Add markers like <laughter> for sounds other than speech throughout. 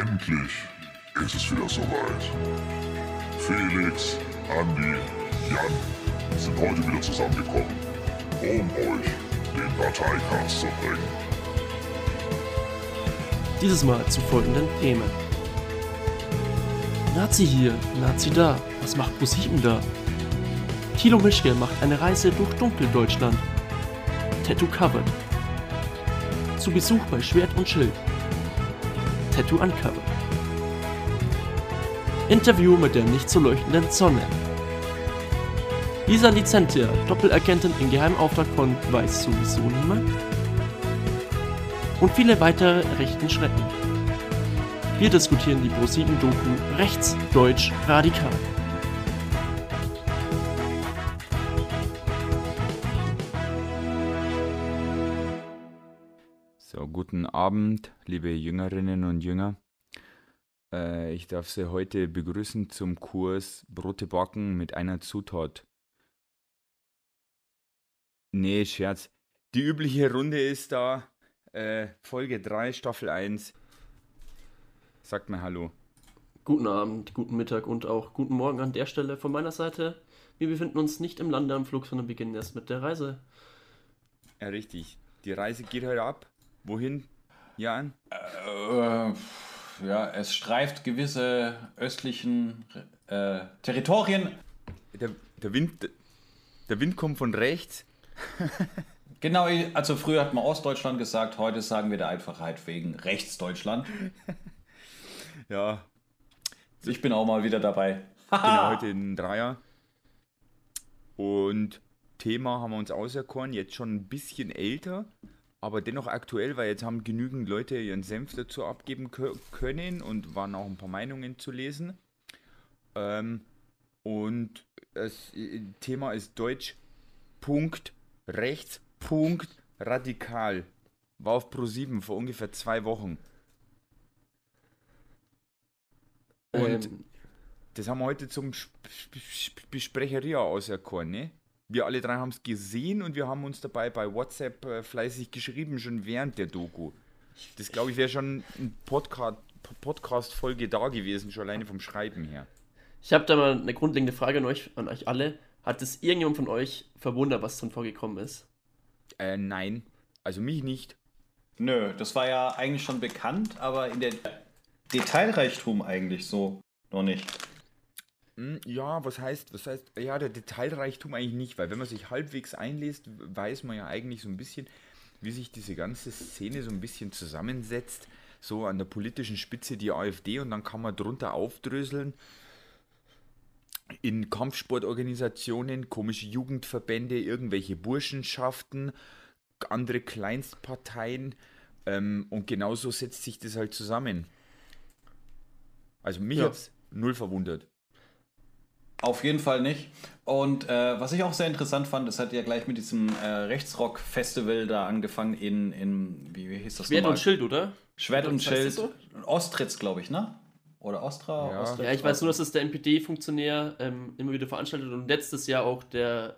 Endlich ist es wieder soweit. Felix, Andi, Jan sind heute wieder zusammengekommen, um euch den Parteicast zu bringen. Dieses Mal zu folgenden Themen. Nazi hier, Nazi da, was macht ProSieben da? Thilo Mischke macht eine Reise durch Dunkeldeutschland. Tattoo Covered. Zu Besuch bei Schwert und Schild. Tattoo Uncovered. Interview mit der nicht so leuchtenden Sonne. Lisa Licentia, Doppelagentin in geheimem Auftrag von Weiß sowieso niemand. Und viele weitere rechten Schrecken. Wir diskutieren die ProSieben-Doku Rechts, Deutsch, Radikal. Abend, liebe Jüngerinnen und Jünger. Äh, ich darf Sie heute begrüßen zum Kurs Brote backen mit einer Zutat. Nee, Scherz. Die übliche Runde ist da. Äh, Folge 3, Staffel 1. Sagt mir Hallo. Guten Abend, guten Mittag und auch guten Morgen an der Stelle von meiner Seite. Wir befinden uns nicht im Lande am Flug, sondern beginnen erst mit der Reise. Ja, richtig. Die Reise geht heute ab. Wohin, Jan? Äh, ja, es streift gewisse östlichen äh, Territorien. Der, der, Wind, der Wind kommt von rechts. <laughs> Genau, also früher hat man Ostdeutschland gesagt, heute sagen wir der Einfachheit wegen Rechtsdeutschland. <laughs> Ja, Ich bin auch mal wieder dabei. genau, <laughs> heute in Dreier. Und Thema haben wir uns auserkoren, jetzt schon ein bisschen älter, aber dennoch aktuell, weil jetzt haben genügend Leute ihren Senf dazu abgeben kö- können und waren auch ein paar Meinungen zu lesen. Ähm, und das äh, Thema ist Deutsch, Punkt, rechts, Punkt, radikal. War auf Pro7 vor ungefähr zwei Wochen. Und Ähm, das haben wir heute zum Sp- Sp- Sp- Besprecheria auserkoren, ne? Wir alle drei haben es gesehen und wir haben uns dabei bei WhatsApp äh, fleißig geschrieben, schon während der Doku. Das glaube ich wäre schon ein Podcast, Podcast-Folge da gewesen, schon alleine vom Schreiben her. ich habe da mal eine grundlegende Frage an euch, an euch alle. Hat es irgendjemand von euch verwundert, was drin vorgekommen ist? Äh, nein. Also mich nicht. Nö, das war ja eigentlich schon bekannt, aber in der Detailreichtum eigentlich so noch nicht. Hm, ja, was heißt, was heißt, ja, der Detailreichtum eigentlich nicht, weil wenn man sich halbwegs einliest, weiß man ja eigentlich so ein bisschen, wie sich diese ganze Szene so ein bisschen zusammensetzt. So an der politischen Spitze die AfD und dann kann man drunter aufdröseln. In Kampfsportorganisationen, komische Jugendverbände, irgendwelche Burschenschaften, andere Kleinstparteien. Ähm, und genauso setzt sich das halt zusammen. Also mich Ja. hat's null verwundert. Auf jeden Fall nicht. Und äh, was ich auch sehr interessant fand, es hat ja gleich mit diesem äh, Rechtsrock-Festival da angefangen in, in wie, wie hieß das Schwert nochmal? und Schild, oder? Schwert und Schild. so? Ostritz, glaube ich, ne? Oder Ostra? Ja. Ostritz? Ja, ich weiß nur, dass es der NPD-Funktionär ähm, immer wieder veranstaltet und letztes Jahr auch der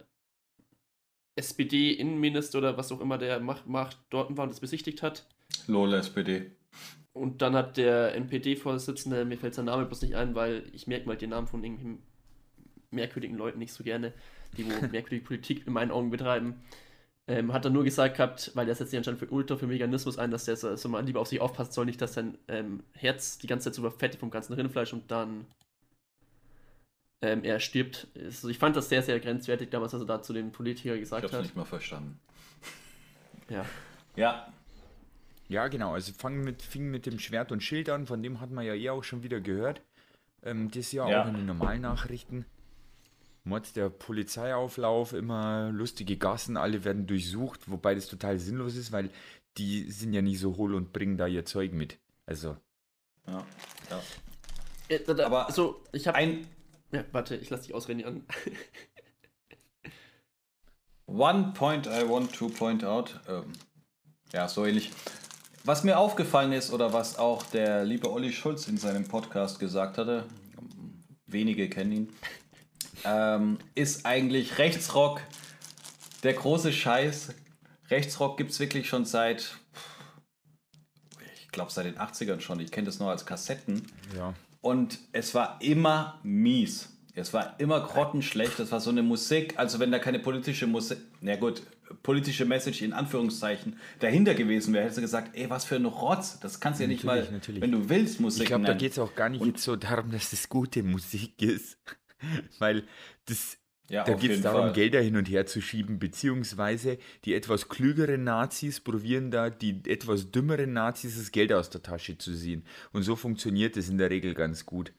SPD-Innenminister oder was auch immer der macht, macht dort war und das besichtigt hat. Lol, SPD. Und dann hat der NPD-Vorsitzende, mir fällt sein Name bloß nicht ein, weil ich merke mal den Namen von irgendwelchen merkwürdigen Leuten nicht so gerne, die wo <laughs> merkwürdige Politik in meinen Augen betreiben. Ähm, hat er nur gesagt gehabt, weil der setzt sich anscheinend für Ultra, für Veganismus ein, dass der so, so mal lieber auf sich aufpassen soll, nicht, dass sein ähm, Herz die ganze Zeit so überfettet vom ganzen Rindfleisch und dann ähm, er stirbt. Also ich fand das sehr, sehr grenzwertig damals, was er da zu dem Politiker Ich gesagt hab's hat. nicht mal verstanden. <laughs> Ja. Ja, Ja, genau. Also fang mit, fing mit dem Schwert und Schild an, von dem hat man ja eh auch schon wieder gehört. Ähm, das Jahr Ja. auch in den normalen Nachrichten. Mord der Polizeiauflauf, immer lustige Gassen, alle werden durchsucht, wobei das total sinnlos ist, weil die sind ja nicht so hohl und bringen da ihr Zeug mit. Also, ja, ja. Äh, Aber also, ich habe. Ein Ja, warte, ich lasse dich ausreden an. <laughs> One point I want to point out. Ähm, ja, so ähnlich. Was mir aufgefallen ist oder was auch der liebe Olli Schulz in seinem Podcast gesagt hatte, wenige kennen ihn, ähm, ist eigentlich Rechtsrock der große Scheiß. Rechtsrock gibt es wirklich schon seit, glaube seit den 80ern schon. Ich kenne das noch als Kassetten. Ja. Und es war immer mies. Es war immer grottenschlecht. Das war so eine Musik, also wenn da keine politische Musik, na gut, politische Message in Anführungszeichen dahinter gewesen wäre, hättest du gesagt, ey, was für ein Rotz. Das kannst du ja nicht mal, Natürlich, natürlich. wenn du willst, Musik Ich glaube, da geht es auch gar nicht jetzt so darum, dass das gute Musik ist. <laughs> Weil das, Ja, da geht es darum, Fall. Gelder hin und her zu schieben, beziehungsweise die etwas klügeren Nazis probieren da, die etwas dümmeren Nazis das Geld aus der Tasche zu ziehen. Und so funktioniert es in der Regel ganz gut.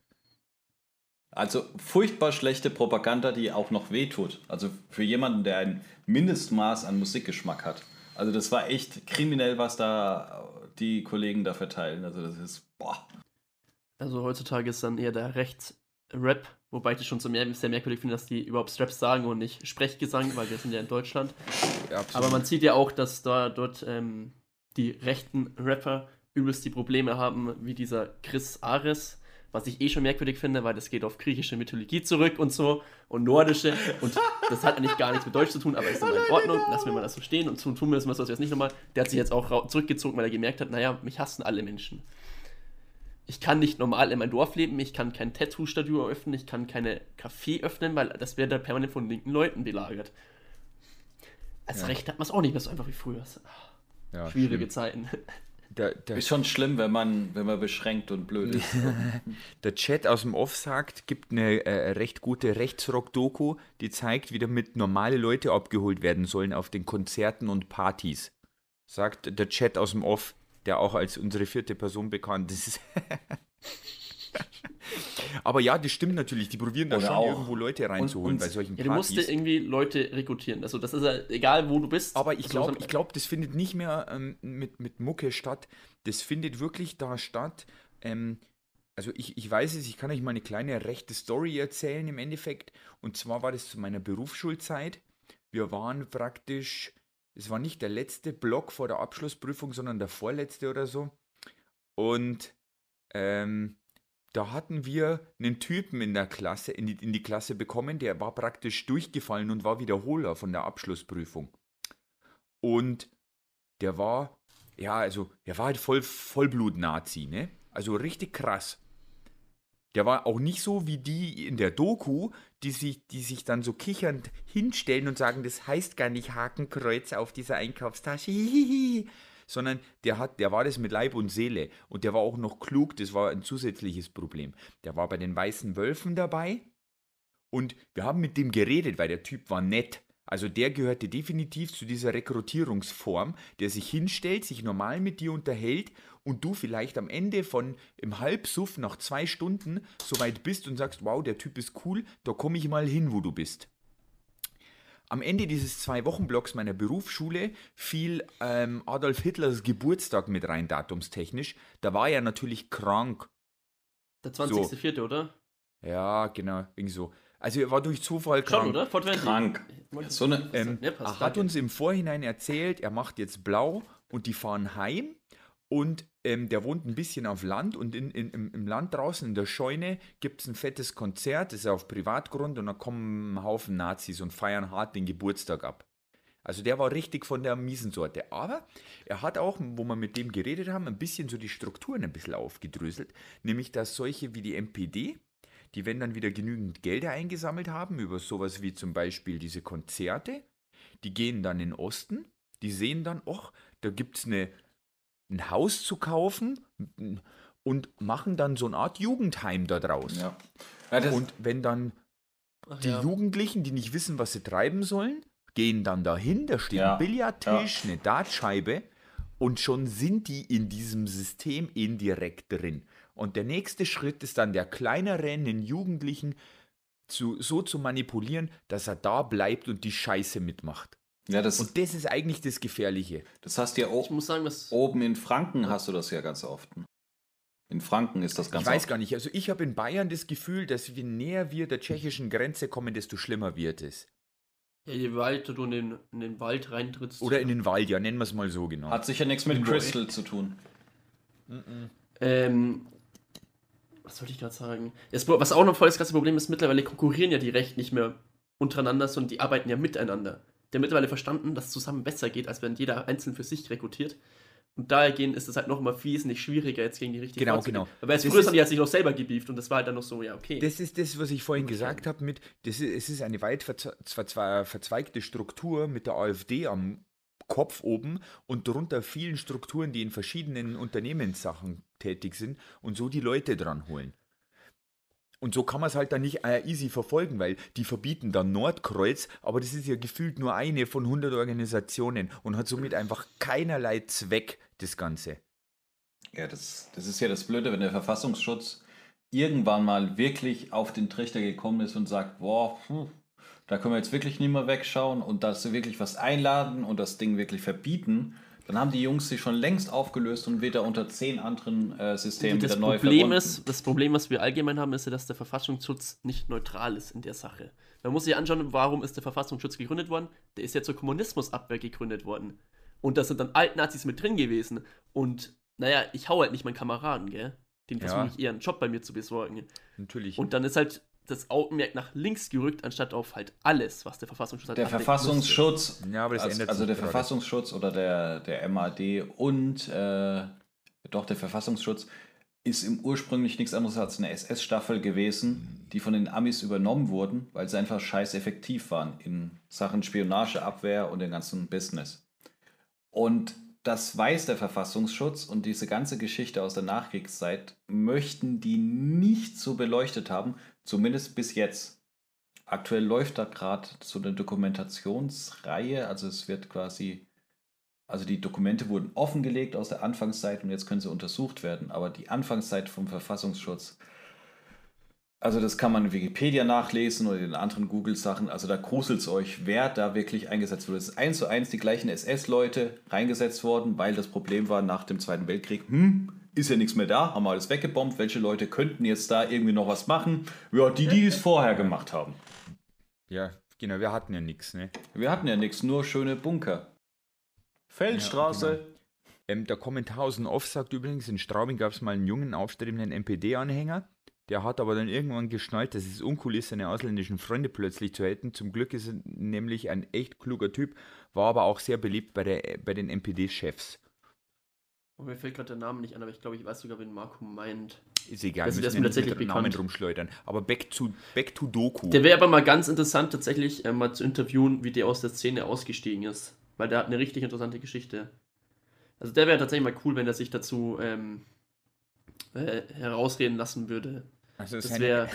Also furchtbar schlechte Propaganda, die auch noch wehtut. Also für jemanden, der ein Mindestmaß an Musikgeschmack hat. Also das war echt kriminell, was da die Kollegen da verteilen. Also das ist, boah. Also heutzutage ist dann eher der Rechts-Rap, wobei ich das schon so mehr, sehr merkwürdig finde, dass die überhaupt Raps sagen und nicht Sprechgesang, weil wir sind ja in Deutschland. Aber man sieht ja auch, dass da dort ähm, die rechten Rapper übelst die Probleme haben, wie dieser Chris Ares, was ich eh schon merkwürdig finde, weil das geht auf griechische Mythologie zurück und so und nordische und das hat eigentlich gar nichts mit Deutsch zu tun, aber ist dann in Ordnung, lassen wir mal das so stehen und tun, tun wir das mal so, als wäre es nicht nochmal. Der hat sich jetzt auch zurückgezogen, weil er gemerkt hat, naja, mich hassen alle Menschen. Ich kann nicht normal in mein Dorf leben, ich kann kein Tattoo-Studio öffnen, ich kann keine Café öffnen, weil das wäre da permanent von linken Leuten belagert. Als Ja. Recht hat man es auch nicht mehr so einfach wie früher. Ja, Schwierige stimmt. Zeiten. Der, der, Ist schon schlimm, wenn man, wenn man beschränkt und blöd ist. <laughs> der Chat aus dem Off sagt, gibt eine äh, recht gute Rechtsrock-Doku, die zeigt, wie damit normale Leute abgeholt werden sollen auf den Konzerten und Partys. Sagt der Chat aus dem Off, der auch als unsere vierte Person bekannt ist. <laughs> Aber ja, das stimmt natürlich. Die probieren da Oder schon auch- irgendwo Leute reinzuholen und- bei solchen Ja, du musst Partys. dir irgendwie Leute rekrutieren. Also das ist ja egal, wo du bist. Aber ich glaube, ich glaub, das findet nicht mehr ähm, mit, mit Mucke statt. Das findet wirklich da statt. Ähm, also ich, ich weiß es, ich kann euch mal eine kleine rechte Story erzählen im Endeffekt. Und zwar war das zu meiner Berufsschulzeit. Wir waren praktisch, es war nicht der letzte Block vor der Abschlussprüfung, sondern der vorletzte oder so. Und ähm, da hatten wir einen Typen in der Klasse, in die, in die Klasse bekommen, der war praktisch durchgefallen und war Wiederholer von der Abschlussprüfung. Und der war, ja, also, der war halt voll Vollblut-Nazi, ne? Also richtig krass. Der war auch nicht so wie die in der Doku, die sich, die sich dann so kichernd hinstellen und sagen, das heißt gar nicht Hakenkreuz auf dieser Einkaufstasche, hihihi. sondern der hat, der war das mit Leib und Seele und der war auch noch klug, das war ein zusätzliches Problem. Der war bei den Weißen Wölfen dabei und wir haben mit dem geredet, weil der Typ war nett. Also der gehörte definitiv zu dieser Rekrutierungsform, der sich hinstellt, sich normal mit dir unterhält und du vielleicht am Ende von im Halbsuff nach zwei Stunden so weit bist und sagst, wow, der Typ ist cool, da komme ich mal hin, wo du bist. Am Ende dieses zwei-Wochen-Blocks meiner Berufsschule fiel ähm, Adolf Hitlers Geburtstag mit rein, datumstechnisch. Da war er natürlich krank. Der 20.04., oder? Ja, genau, irgendwie so. Also er war durch Zufall Schon, krank. oder? Fortwendig. Krank. So eine, Ähm, Ja, passt, er hat uns im Vorhinein erzählt, er macht jetzt blau und die fahren heim. Und ähm, der wohnt ein bisschen auf Land und in, in, im, im Land draußen in der Scheune gibt es ein fettes Konzert, das ist auf Privatgrund und da kommen ein Haufen Nazis und feiern hart den Geburtstag ab. Also der war richtig von der miesen Sorte. Aber er hat auch, wo wir mit dem geredet haben, ein bisschen so die Strukturen ein bisschen aufgedröselt. Nämlich, dass solche wie die MPD, die wenn dann wieder genügend Gelder eingesammelt haben, über sowas wie zum Beispiel diese Konzerte, die gehen dann in den Osten, die sehen dann, ach, da gibt es eine, ein Haus zu kaufen und machen dann so eine Art Jugendheim da draus. ja. Ja, Und wenn dann Ach die ja. Jugendlichen, die nicht wissen, was sie treiben sollen, gehen dann dahin, da steht Ja, ein Billardtisch, eine Dartscheibe und schon sind die in diesem System indirekt drin. Und der nächste Schritt ist dann der kleinere, den Jugendlichen zu, so zu manipulieren, dass er da bleibt und die Scheiße mitmacht. ja, das, Und das ist eigentlich das Gefährliche. das hast du ja Ich auch muss sagen, was. oben in Franken hast du das ja ganz oft. In Franken ist das ganz ich weiß oft. gar nicht. Also ich habe in Bayern das Gefühl, dass je näher wir der tschechischen Grenze kommen, desto schlimmer wird es. Ja, je weiter du in den, in den Wald reintrittst. Oder in den Wald, ja, nennen wir es mal so genau. Hat sicher nichts mit Crystal zu tun. Ähm, was wollte ich gerade sagen? Das, was auch noch voll das krasse Problem ist, mittlerweile konkurrieren ja die Rechten nicht mehr untereinander, sondern die arbeiten ja miteinander. Die haben mittlerweile verstanden, dass es zusammen besser geht, als wenn jeder einzeln für sich rekrutiert. Und dahergehend ist es halt noch mal wesentlich schwieriger, jetzt gegen die richtigen Genau, genau. Aber jetzt Das früher ist- haben die halt sich noch selber gebieft und das war halt dann noch so, ja, okay. Das ist das, was ich vorhin gesagt habe mit, das ist, es ist eine weit verzweigte Struktur mit der AfD am Kopf oben und darunter vielen Strukturen, die in verschiedenen Unternehmenssachen tätig sind und so die Leute dran holen. Und so kann man es halt dann nicht äh, easy verfolgen, weil die verbieten dann Nordkreuz, aber das ist ja gefühlt nur eine von 100 Organisationen und hat somit einfach keinerlei Zweck, das Ganze. Ja, das, das ist ja das Blöde, wenn der Verfassungsschutz irgendwann mal wirklich auf den Trichter gekommen ist und sagt, boah, da können wir jetzt wirklich nicht mehr wegschauen und dass sie wirklich was einladen und das Ding wirklich verbieten, dann haben die Jungs sich schon längst aufgelöst und wieder unter zehn anderen äh, Systemen das wieder neu Problem verbunden. ist, das Problem, was wir allgemein haben, ist ja, dass der Verfassungsschutz nicht neutral ist in der Sache. Man muss sich anschauen, warum ist der Verfassungsschutz gegründet worden? Der ist ja zur Kommunismusabwehr gegründet worden. Und da sind dann Altnazis mit drin gewesen. Und naja, ich hau halt nicht meinen Kameraden, gell? Den Ja. versuche ich eher einen Job bei mir zu besorgen. Natürlich. Und dann ist halt das Augenmerk nach links gerückt, anstatt auf halt alles, was der Verfassungsschutz halt Der Verfassungsschutz, Ja, aber das also, ändert also der gerade. Verfassungsschutz oder der, der MAD und äh, doch der Verfassungsschutz ist im ursprünglich nichts anderes als eine SS-Staffel gewesen, die von den Amis übernommen wurden, weil sie einfach scheiß effektiv waren in Sachen Spionage, Abwehr und dem ganzen Business. Und das weiß der Verfassungsschutz und diese ganze Geschichte aus der Nachkriegszeit möchten die nicht so beleuchtet haben, zumindest bis jetzt. Aktuell läuft da gerade so eine Dokumentationsreihe, also es wird quasi, also die Dokumente wurden offengelegt aus der Anfangszeit und jetzt können sie untersucht werden, aber die Anfangszeit vom Verfassungsschutz, also das kann man in Wikipedia nachlesen oder in anderen Google-Sachen, also da gruselt es euch, wer da wirklich eingesetzt wurde. Es ist eins zu eins die gleichen SS-Leute reingesetzt worden, weil das Problem war nach dem Zweiten Weltkrieg, hm, ist ja nichts mehr da, haben wir alles weggebombt, welche Leute könnten jetzt da irgendwie noch was machen? Ja, die, die es vorher gemacht haben. Ja, genau, wir hatten ja nichts, ne? Wir hatten ja nichts, nur schöne Bunker. Feldstraße. Ja, genau. Ähm, der Kommentar aus dem Off sagt übrigens, in Straubing gab es mal einen jungen, aufstrebenden NPD-Anhänger. Der hat aber dann irgendwann geschnallt, dass es uncool ist, seine ausländischen Freunde plötzlich zu hätten. Zum Glück ist er nämlich ein echt kluger Typ, war aber auch sehr beliebt bei, der, bei den NPD-Chefs. Und mir fällt gerade der Name nicht an, aber ich glaube, ich weiß sogar, wen Marco meint. Ist egal, Das- wir das ist mir tatsächlich mit Namen rumschleudern. Aber back to, back to Doku. Der wäre aber mal ganz interessant, tatsächlich äh, mal zu interviewen, wie der aus der Szene ausgestiegen ist. Weil der hat eine richtig interessante Geschichte. Also der wäre tatsächlich mal cool, wenn er sich dazu ähm, äh, herausreden lassen würde. also Das seine, wäre.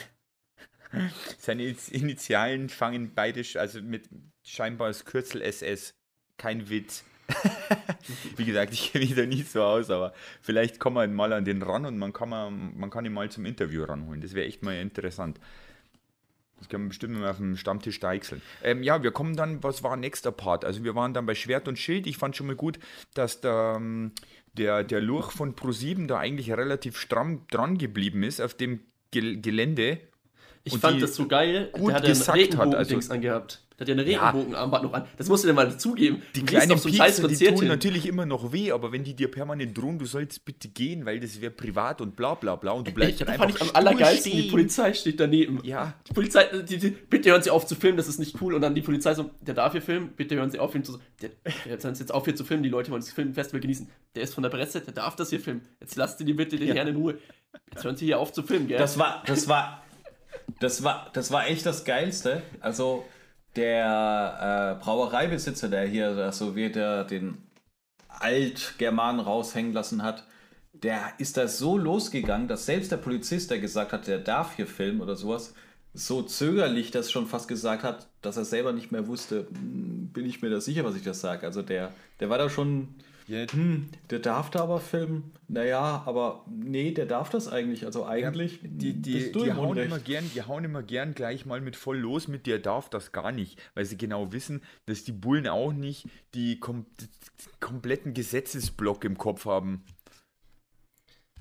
<laughs> seine Initialen fangen beide, also mit scheinbar das Kürzel SS. Kein Witz. <laughs> Wie gesagt, ich mich da nicht so aus, aber vielleicht kommen wir mal an den ran und man kann, man, man kann ihn mal zum Interview ranholen. Das wäre echt mal interessant. Das können wir bestimmt mal auf dem Stammtisch deichseln. Ähm, ja, wir kommen dann, was war nächster Part? Also wir waren dann bei Schwert und Schild. Ich fand schon mal gut, dass der, ähm, der, der Lurch von Pro7 da eigentlich relativ stramm dran geblieben ist auf dem Gel Gelände. Ich fand das so geil. gut der hat ja gesackt hat, also- angehabt. Der hat ja eine Ja. Regenbogenarmband noch an. Das musst du dir mal zugeben. Die Du kleinen so Piekser, die tun hin. natürlich immer noch weh, aber wenn die dir permanent drohen, du sollst bitte gehen, weil das wäre privat und bla bla bla und du bleibst Ich, dann fand einfach ich am allergeilsten, stur die Polizei steht daneben. Ja, Die Polizei, die, die, bitte hören Sie auf zu filmen, das ist nicht cool. Und dann die Polizei so, der darf hier filmen, bitte hören Sie auf, ihn zu. Der, der hört jetzt auf hier zu filmen, die Leute wollen das Filmfestival genießen. Der ist von der Presse, der darf das hier filmen. Jetzt lasst ihr die bitte den Herrn in Ruhe. Jetzt hören Sie hier auf zu filmen, gell? Das war, das war, das war, das war echt das Geilste. Also der äh, Brauereibesitzer, der hier das Sowjeter den Altgermanen raushängen lassen hat, der ist da so losgegangen, dass selbst der Polizist, der gesagt hat, der darf hier filmen oder sowas, so zögerlich das schon fast gesagt hat, dass er selber nicht mehr wusste, hm, bin ich mir da sicher, was ich das sage. Also der, der war da schon, Ja. hm, der darf da aber filmen. Naja, aber nee, der darf das eigentlich. Also eigentlich, die, die, die, im hauen Unrecht. immer gern, die hauen immer gern gleich mal mit voll los, mit dir darf das gar nicht, weil sie genau wissen, dass die Bullen auch nicht die kom kompletten Gesetzesblock im Kopf haben.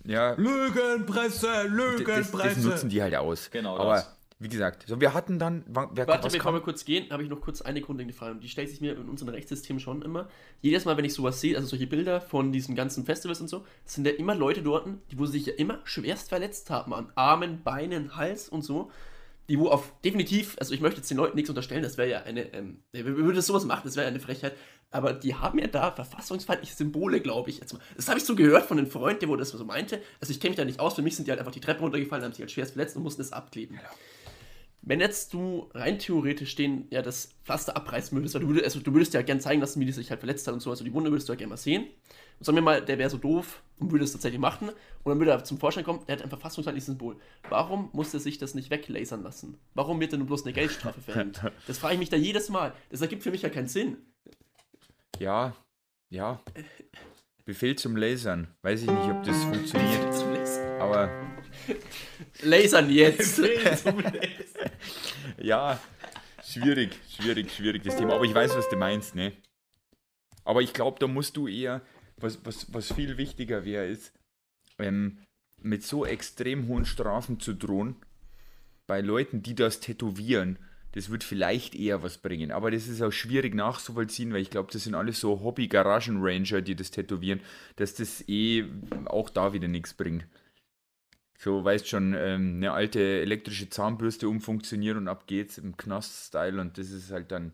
Ja, Lügenpresse, das, das nutzen die halt aus. Genau Aber das. Wie gesagt, so wir hatten dann, wer, Warte, bevor wir kurz gehen, habe ich noch kurz eine grundlegende Frage. Und die stellt sich mir in unserem Rechtssystem schon immer. Jedes Mal, wenn ich sowas sehe, also solche Bilder von diesen ganzen Festivals und so, sind ja immer Leute dort, die wo sich ja immer schwerst verletzt haben an Armen, Beinen, Hals und so. Die wo auf definitiv, also ich möchte jetzt den Leuten nichts unterstellen, das wäre ja eine, ähm, wer würde sowas machen, das wäre ja eine Frechheit. Aber die haben ja da verfassungsfeindliche Symbole, glaube ich. Jetzt mal. Das habe ich so gehört von einem Freund, der wo das so meinte. Also ich kenne mich da nicht aus. Für mich sind die halt einfach die Treppe runtergefallen, haben sich halt schwerst verletzt und mussten es abkleben. Wenn jetzt du rein theoretisch den, ja, das Pflaster abreißen würdest, weil du würdest, also du würdest ja gerne zeigen lassen, wie die sich halt verletzt hat und so, also die Wunde würdest du ja gerne mal sehen. Und sagen wir mal, der wäre so doof und würde es tatsächlich machen und dann würde er zum Vorschein kommen, der hat ein verfassungsfeindliches Symbol. Warum muss er sich das nicht weglasern lassen? Warum wird er nur bloß eine Geldstrafe verhängt? <laughs> Das frage ich mich da jedes Mal. Das ergibt für mich ja keinen Sinn. Ja, ja. Befehl zum Lasern. Weiß ich nicht, ob das funktioniert. Zum Lasern. Aber Lasern jetzt. <laughs> ja, schwierig, schwierig, schwierig das Thema. Aber ich weiß, was du meinst, ne? Aber ich glaube, da musst du eher, was, was, was viel wichtiger wäre, ist, ähm, mit so extrem hohen Strafen zu drohen, bei Leuten, die das tätowieren, das wird vielleicht eher was bringen. Aber das ist auch schwierig nachzuvollziehen, weil ich glaube, das sind alles so Hobby-Garagen-Ranger, die das tätowieren, dass das eh auch da wieder nichts bringt. So, weißt schon, ähm, eine alte elektrische Zahnbürste umfunktioniert und ab geht's im Knast-Style und das ist halt dann.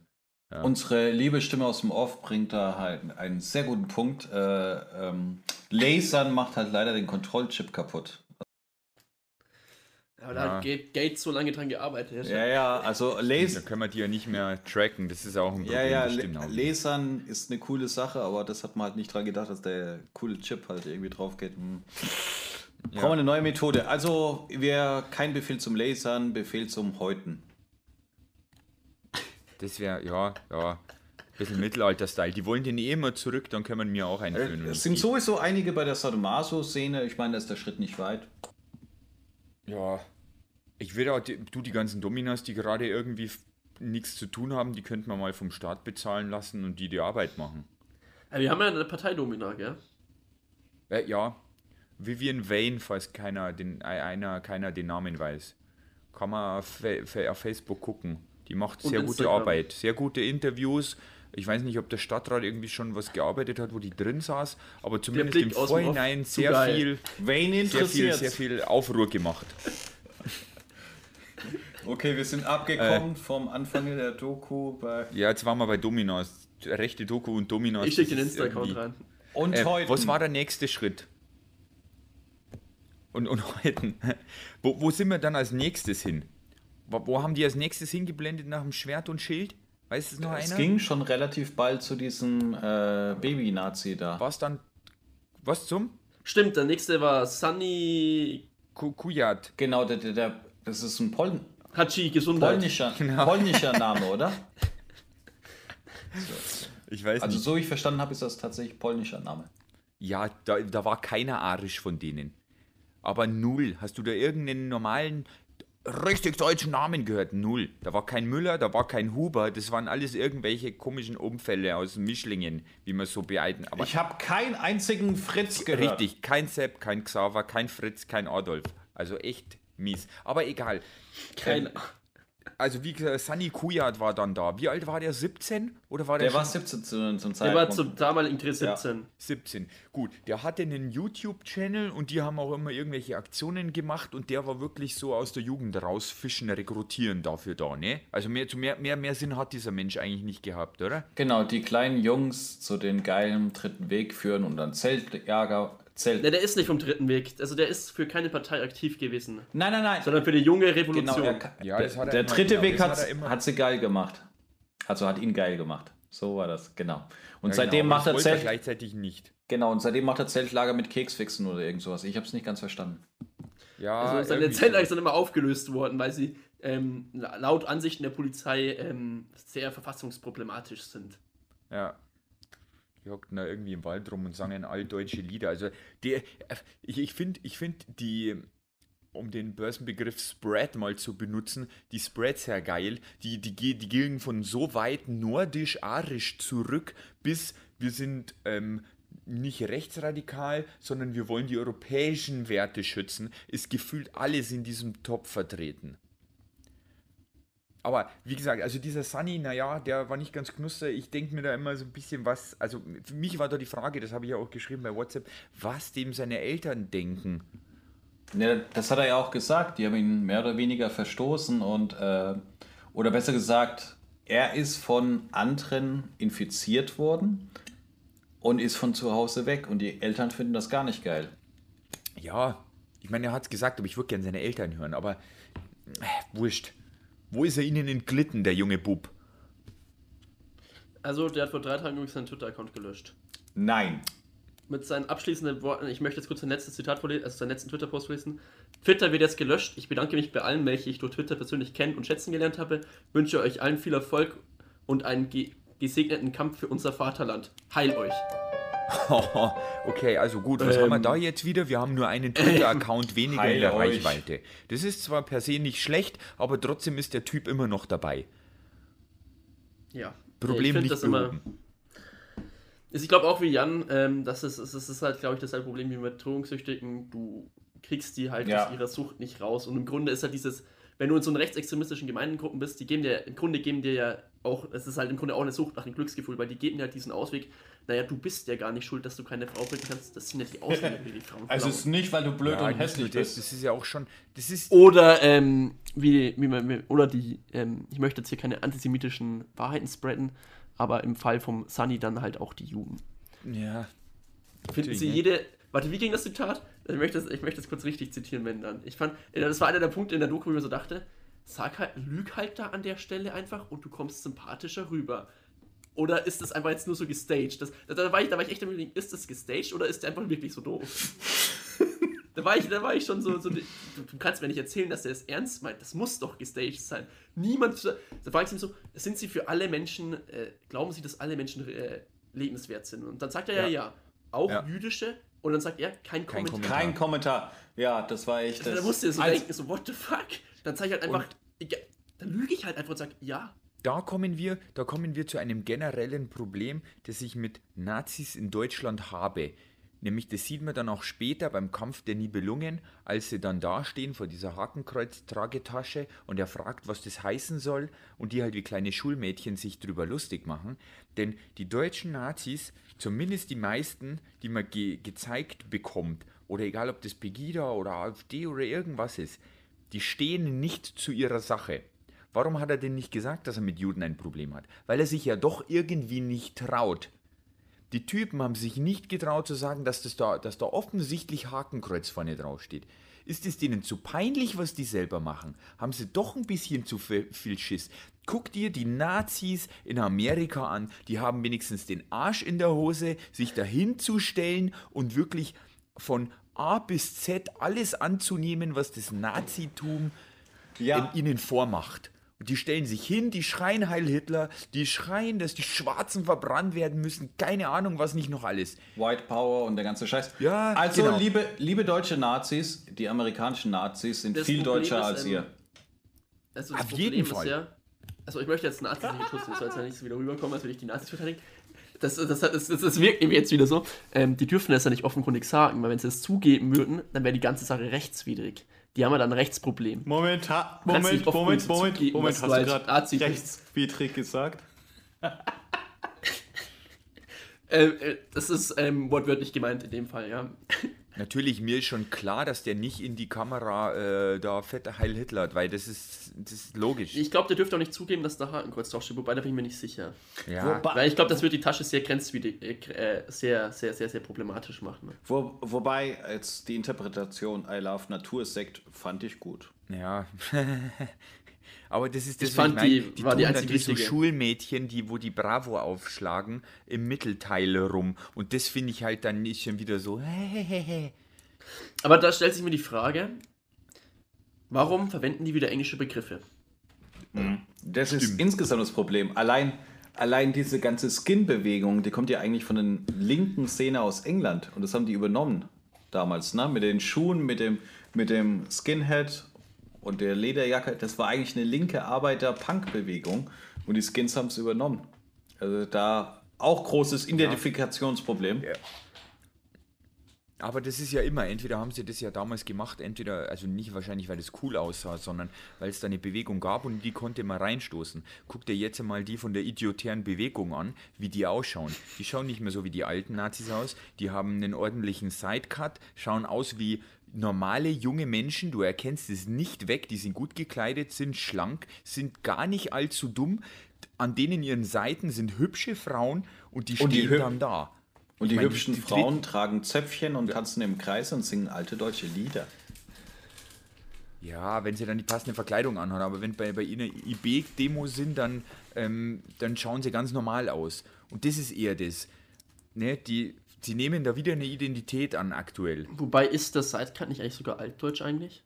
Ja. Unsere liebe Stimme aus dem Off bringt da halt einen sehr guten Punkt. Äh, ähm, Lasern macht halt leider den Kontrollchip kaputt. Aber da Ja. hat Ga- Gates so lange dran gearbeitet. Ja, ja, also Da Laser. können wir die ja nicht mehr tracken, das ist auch ein Problem. Ja, ja, Le-. Lasern ist eine coole Sache, aber das hat man halt nicht dran gedacht, dass der coole Chip halt irgendwie drauf geht. Hm. Brauchen wir eine neue Methode. Also, wir kein Befehl zum Lasern, Befehl zum Häuten. Das wäre, ja, ja, ein bisschen Mittelalter-Style. Die wollen den eh immer zurück, dann können wir mir auch einführen. wenn Es sind sowieso einige bei der Sadomaso-Szene. Ich meine, da ist der Schritt nicht weit. Ja, ich würde auch, die, du, die ganzen Dominas, die gerade irgendwie nichts zu tun haben, die könnten wir mal vom Staat bezahlen lassen und die die Arbeit machen. Aber wir haben ja eine Parteidomina, gell? Äh, ja, Vivian Vane, falls keiner den, äh, einer, keiner den Namen weiß. Kann man auf, auf Facebook gucken. Die macht sehr gute. Arbeit, sehr gute Interviews. Ich weiß nicht, ob der Stadtrat irgendwie schon was gearbeitet hat, wo die drin saß, aber zumindest im Vorhinein sehr viel, Wayne sehr viel, sehr viel Aufruhr gemacht. Okay, wir sind abgekommen vom Anfang der Doku bei. Ja, jetzt waren wir bei Dominos. Rechte Doku und Dominos. Ich schicke den Insta-Account rein. Und Äh, heute. was war der nächste Schritt? Und, und <laughs> heute, wo, wo sind wir dann als nächstes hin? Wo, wo haben die als nächstes hingeblendet nach dem Schwert und Schild? Weiß es noch Es einer? ging schon relativ bald zu diesem äh, Baby-Nazi da. Was dann? Was zum? Stimmt, der nächste war Sunny Ku- Kujat. Genau, der, der, der, das ist ein Pol Hachi Gesundheit. polnischer, <laughs> Genau. polnischer Name, oder? Ich weiß Also nicht. so wie ich verstanden habe, ist das tatsächlich polnischer Name. Ja, da, da war keiner arisch von denen. Aber null. Hast du da irgendeinen normalen, richtig deutschen Namen gehört? Null. Da war kein Müller, da war kein Huber. Das waren alles irgendwelche komischen Umfälle aus Mischlingen, wie man so beeiden. Aber Ich habe keinen einzigen Fritz gehört. Richtig, kein Sepp, kein Xaver, kein Fritz, kein Adolf. Also echt mies. Aber egal. Kein, Ähm, also wie gesagt, Sunny Kujat war dann da. Wie alt war der? 17? Oder war der, Der war schon 17 zu, zum der Zeitpunkt. war zum damaligen Dreh 17. 17? Gut, der hatte einen YouTube-Channel und die haben auch immer irgendwelche Aktionen gemacht und der war wirklich so aus der Jugend rausfischen, rekrutieren dafür da, ne? Also mehr, zu mehr, mehr, mehr Sinn hat dieser Mensch eigentlich nicht gehabt, oder? Genau, die kleinen Jungs zu den geilen dritten Weg führen und dann Zeltjager. Zelt. Ne, der ist nicht vom dritten Weg. Also der ist für keine Partei aktiv gewesen, Nein, nein, nein. sondern für die junge Genau, Revolution. er, ka- Ja, der, er der dritte genau, Weg hat, hat er sie geil gemacht. Also hat ihn geil gemacht. So war das, genau. Und Ja, seitdem genau, macht er Zelt, gleichzeitig nicht. genau, und seitdem macht er Zeltlager mit Keksfixen oder irgend sowas. Ich habe es nicht ganz verstanden. Ja, Also seine Zeltlager so. sind immer aufgelöst worden, weil sie ähm, laut Ansichten der Polizei ähm, sehr verfassungsproblematisch sind. Ja. Die hockten da irgendwie im Wald rum und sangen altdeutsche Lieder. Also, die, äh, ich, ich finde, ich find die, um den Börsenbegriff Spread mal zu benutzen, die Spreads sehr geil. Die, die, die gehen von so weit nordisch-arisch zurück, bis wir sind ähm, nicht rechtsradikal, sondern wir wollen die europäischen Werte schützen. Ist gefühlt alles in diesem Topf vertreten. Aber wie gesagt, also dieser Sunny, naja, der war nicht ganz knuster. Ich denke mir da immer so ein bisschen was. Also für mich war da die Frage, das habe ich ja auch geschrieben bei WhatsApp, was dem seine Eltern denken. Ne, das hat er ja auch gesagt. Die haben ihn mehr oder weniger verstoßen und, äh, oder besser gesagt, er ist von anderen infiziert worden und ist von zu Hause weg. Und die Eltern finden das gar nicht geil. Ja, ich meine, er hat es gesagt, aber ich würde gerne seine Eltern hören, aber äh, wurscht. Wo ist er ihnen entglitten, der junge Bub? Also, der hat vor drei Tagen übrigens seinen Twitter-Account gelöscht. Nein. Mit seinen abschließenden Worten, ich möchte jetzt kurz sein letztes Zitat vorlesen, also seinen letzten Twitter-Post vorlesen. Twitter wird jetzt gelöscht. Ich bedanke mich bei allen, welche ich durch Twitter persönlich kennen und schätzen gelernt habe. Wünsche euch allen viel Erfolg und einen ge gesegneten Kampf für unser Vaterland. Heil euch. <laughs> okay, also gut, was Ähm. haben wir da jetzt wieder? Wir haben nur einen Twitter-Account <laughs> weniger in der euch. Reichweite. Das ist zwar per se nicht schlecht, aber trotzdem ist der Typ immer noch dabei. Ja. Problem ich find nicht das immer. behoben. Ich glaube auch wie Jan, ähm, das, ist, das ist halt, glaube ich, das halt Problem wie mit Drohungssüchtigen. Du kriegst die halt Ja. aus ihrer Sucht nicht raus. Und im Grunde ist halt dieses, wenn du in so einer rechtsextremistischen Gemeindengruppen bist, die geben dir, im Grunde geben dir ja auch, es ist halt im Grunde auch eine Sucht nach dem Glücksgefühl, weil die geben dir halt diesen Ausweg, naja, du bist ja gar nicht schuld, dass du keine Frau finden kannst, das sind ja die Auswege, die die Frauen <laughs> Also es ist nicht, weil du blöd Ja, und hässlich bist. das ist ja auch schon. Das ist. Oder, ähm, wie, wie man, oder die, ähm, ich möchte jetzt hier keine antisemitischen Wahrheiten spreaden, aber im Fall vom Sunny dann halt auch die Juden. Ja. Finden Sie nicht. jede. Warte, wie ging das Zitat? Ich möchte das, ich möchte das kurz richtig zitieren, wenn dann. Ich fand, äh, das war einer der Punkte in der Doku, wo ich mir so dachte, sag halt, lüg halt da an der Stelle einfach und du kommst sympathischer rüber. Oder ist das einfach jetzt nur so gestaged? Das, da, da, war ich, da war ich echt am überlegen, ist das gestaged oder ist der einfach wirklich so doof? <laughs> da, war ich, da war ich schon so, so du, du kannst mir nicht erzählen, dass der es ernst meint. Das muss doch gestaged sein. Niemand, da frage ich ihn so, sind sie für alle Menschen, äh, glauben sie, dass alle Menschen äh, lebenswert sind? Und dann sagt er ja, Ja. ja. Auch Ja. jüdische. Und dann sagt er, kein, Kein Kommentar. Kein Kommentar. Ja, das war echt. Also, Das da musst du dir so Als- denken, so, what the fuck? Dann zeige ich halt einfach, ja, dann lüge ich halt einfach und sage, ja. Da kommen wir, da kommen wir zu einem generellen Problem, das ich mit Nazis in Deutschland habe. Nämlich, das sieht man dann auch später beim Kampf der Nibelungen, als sie dann dastehen vor dieser Hakenkreuz-Tragetasche und er fragt, was das heißen soll und die halt wie kleine Schulmädchen sich drüber lustig machen. Denn die deutschen Nazis, zumindest die meisten, die man ge gezeigt bekommt, oder egal ob das Pegida oder AfD oder irgendwas ist, die stehen nicht zu ihrer Sache. Warum hat er denn nicht gesagt, dass er mit Juden ein Problem hat? Weil er sich ja doch irgendwie nicht traut. Die Typen haben sich nicht getraut zu sagen, dass, das da, dass da offensichtlich Hakenkreuz vorne draufsteht. Ist es denen zu peinlich, was die selber machen? Haben sie doch ein bisschen zu viel Schiss? Guck dir die Nazis in Amerika an. Die haben wenigstens den Arsch in der Hose, sich dahin zu stellen und wirklich von A bis Z alles anzunehmen, was das Nazitum Ja. in ihnen vormacht. Die stellen sich hin, die schreien Heil Hitler, die schreien, dass die Schwarzen verbrannt werden müssen, keine Ahnung, was nicht noch alles. White Power und der ganze Scheiß. Ja, also genau. liebe, liebe deutsche Nazis, die amerikanischen Nazis sind Das viel Problem deutscher ist, als ähm, ihr. Also das Auf Problem jeden ist Fall. ja, also ich möchte jetzt Nazis nicht schützen, das soll jetzt ja nicht so wieder rüberkommen, als würde ich die Nazis verteidigen. Das, das, das, das, das wirkt irgendwie jetzt wieder so. Ähm, die dürfen das ja nicht offenkundig sagen, weil wenn sie das zugeben würden, dann wäre die ganze Sache rechtswidrig. Die haben dann ein Rechtsproblem. Moment, ha, Moment, Moment, Moment, Moment, dass hast du gerade rechtswidrig gesagt? <laughs> Äh, äh, das ist ähm, wortwörtlich gemeint in dem Fall, ja. Natürlich, mir ist schon klar, dass der nicht in die Kamera äh, da fette Heil Hitler hat, weil das ist, das ist logisch. Ich glaube, der dürfte auch nicht zugeben, dass da Hakenkreuz draufsteht, wobei da bin ich mir nicht sicher. ja, Wobei- Weil ich glaube, das wird die Tasche sehr grenzwidrig, äh, sehr, sehr, sehr, sehr problematisch machen. Ne? Wo, wobei, jetzt die Interpretation I Love Natursekt fand ich gut. ja. <laughs> Aber das ist das, Ich fand, mein. die die war die tun dann einzig wie so. Schulmädchen, die, wo die Bravo aufschlagen, im Mittelteil rum. Und das finde ich halt dann nicht schon wieder so. Aber da stellt sich mir die Frage, warum verwenden die wieder englische Begriffe? Das ist insgesamt das Problem. Allein, allein diese ganze Skin-Bewegung, die kommt ja eigentlich von den linken Szene aus England. Und das haben die übernommen damals, ne? Mit den Schuhen, mit dem, mit dem Skinhead und der Lederjacke. Das war eigentlich eine linke Arbeiter-Punk-Bewegung. Und die Skins haben es übernommen. Also da auch großes Identifikationsproblem. Aber das ist ja immer, entweder haben sie das ja damals gemacht, entweder, also nicht wahrscheinlich, weil es cool aussah, sondern weil es da eine Bewegung gab und die konnte man reinstoßen. Guck dir jetzt mal die von der idiotären Bewegung an, wie die ausschauen. Die schauen nicht mehr so wie die alten Nazis aus, die haben einen ordentlichen Sidecut, schauen aus wie normale junge Menschen, du erkennst es nicht weg, die sind gut gekleidet, sind schlank, sind gar nicht allzu dumm, an denen ihren Seiten sind hübsche Frauen und die Und die stehen hüb- dann da. Und die Ich meine, hübschen die- die- Frauen tragen Zöpfchen und tanzen im Kreis und singen alte deutsche Lieder. Ja, wenn sie dann die passende Verkleidung anhaben, aber wenn bei, bei ihnen IB-Demo sind, dann, ähm, dann schauen sie ganz normal aus. Und das ist eher das. Ne, die, sie nehmen da wieder eine Identität an aktuell. Wobei ist das Sidecut nicht eigentlich sogar altdeutsch eigentlich?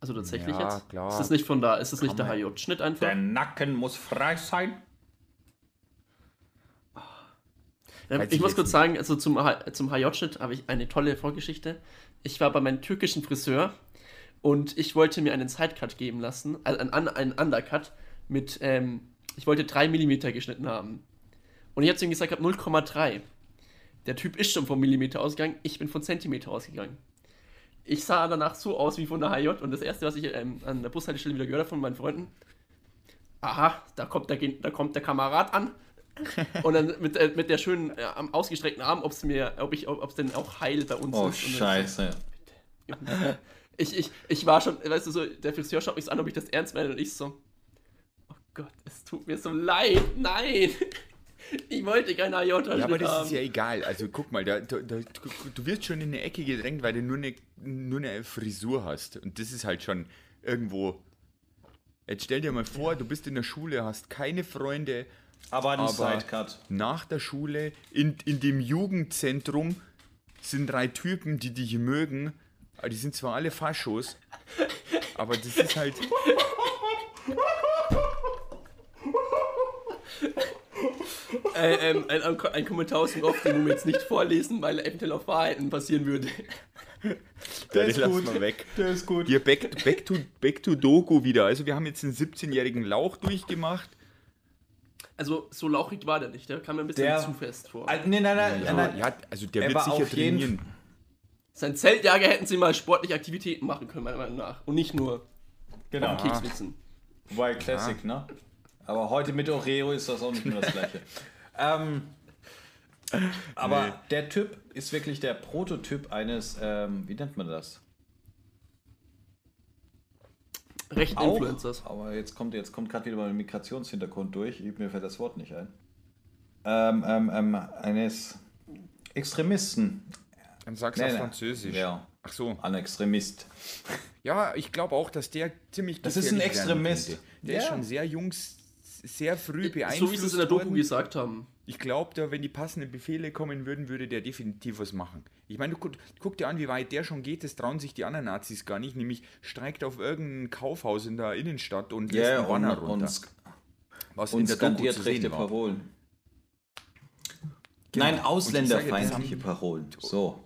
Also tatsächlich Ja, jetzt? klar. Ist das nicht von da? Ist das nicht Kann der man- HJ-Schnitt einfach? Nacken muss frei sein. Ja, Weiß ich muss kurz nicht. sagen, also zum, zum HJ-Schnitt habe ich eine tolle Vorgeschichte. Ich war bei meinem türkischen Friseur und ich wollte mir einen Sidecut geben lassen, also einen, einen Undercut mit, ähm, ich wollte 3 mm geschnitten haben. Und ich habe zu ihm gesagt, ich habe 0,3. Der Typ ist schon vom Millimeter ausgegangen, ich bin von Zentimeter ausgegangen. Ich sah danach so aus wie von der HJ und das erste, was ich ähm, an der Bushaltestelle wieder gehört habe von meinen Freunden, aha, da kommt der, da kommt der Kamerad an, und dann mit, äh, mit der schönen äh, ausgestreckten Arm, ob's mir, ob ich, ob es denn auch heil bei uns Oh, ist. Dann- scheiße. Ich, ich, ich war schon, weißt du, so, der Friseur schaut mich so an, ob ich das ernst meine und ich so, oh Gott, es tut mir so leid, nein. Ich wollte keine IOTA Ja, aber das haben. ist ja egal. Also guck mal, da, da, da, du, wirst schon in eine Ecke gedrängt, weil du nur eine, nur eine Frisur hast. Und das ist halt schon irgendwo. Jetzt stell dir mal vor, du bist in der Schule, hast keine Freunde. Aber ein Aber- Sidecut. Nach der Schule, in, in dem Jugendzentrum, sind drei Typen, die dich mögen. Die sind zwar alle Faschos, aber das ist halt. <laughs> Äh, ähm, ein, ein, Kommentar aus dem Off, den wir jetzt nicht vorlesen, weil er eventuell auf Wahrheiten passieren würde. <laughs> Der ist mal weg. Der ist gut. Hier, back, back, to, back to Doku wieder. Also, wir haben jetzt einen 17-jährigen Lauch durchgemacht. Also, so lauchig war der nicht, der kam mir ein bisschen Der- zu fest vor. Ah, Nee, nein, nein, nein, nein. Ja, also der Er wird war sicher auf jeden trainieren. Sein Zeltjager hätten sie mal sportliche Aktivitäten machen können, meiner Meinung nach. Und nicht nur Genau. auf den Keks wichsen. Wobei Classic, ne? Aber heute mit Oreo ist das auch nicht mehr das gleiche. <laughs> ähm, aber der Typ ist wirklich der Prototyp eines, ähm, wie nennt man das? Rechten Auch, Influencers. aber jetzt kommt, jetzt kommt gerade wieder mal ein Migrationshintergrund durch. Mir fällt das Wort nicht ein. Ähm, ähm, ähm, eines Extremisten. Dann sag's Nee, auf nee. Französisch. Ja, Ach so. ein Extremist. Ja, ich glaube auch, dass der ziemlich. Das ist ein Extremist. Der ist Ja. schon sehr jung, s- sehr früh beeinflusst So wie sie es in der Doku worden. gesagt haben. Ich glaube, da, wenn die passenden Befehle kommen würden, würde der definitiv was machen. Ich meine, du guck, guck dir an, wie weit der schon geht, das trauen sich die anderen Nazis gar nicht. Nämlich streikt auf irgendein Kaufhaus in der Innenstadt und lässt Ja, einen und, Banner und, runter. sk- was und in der Doku skandiert zu rechte sehen war. Parolen. Genau. Nein, Und ich ausländerfeindliche Parolen. So.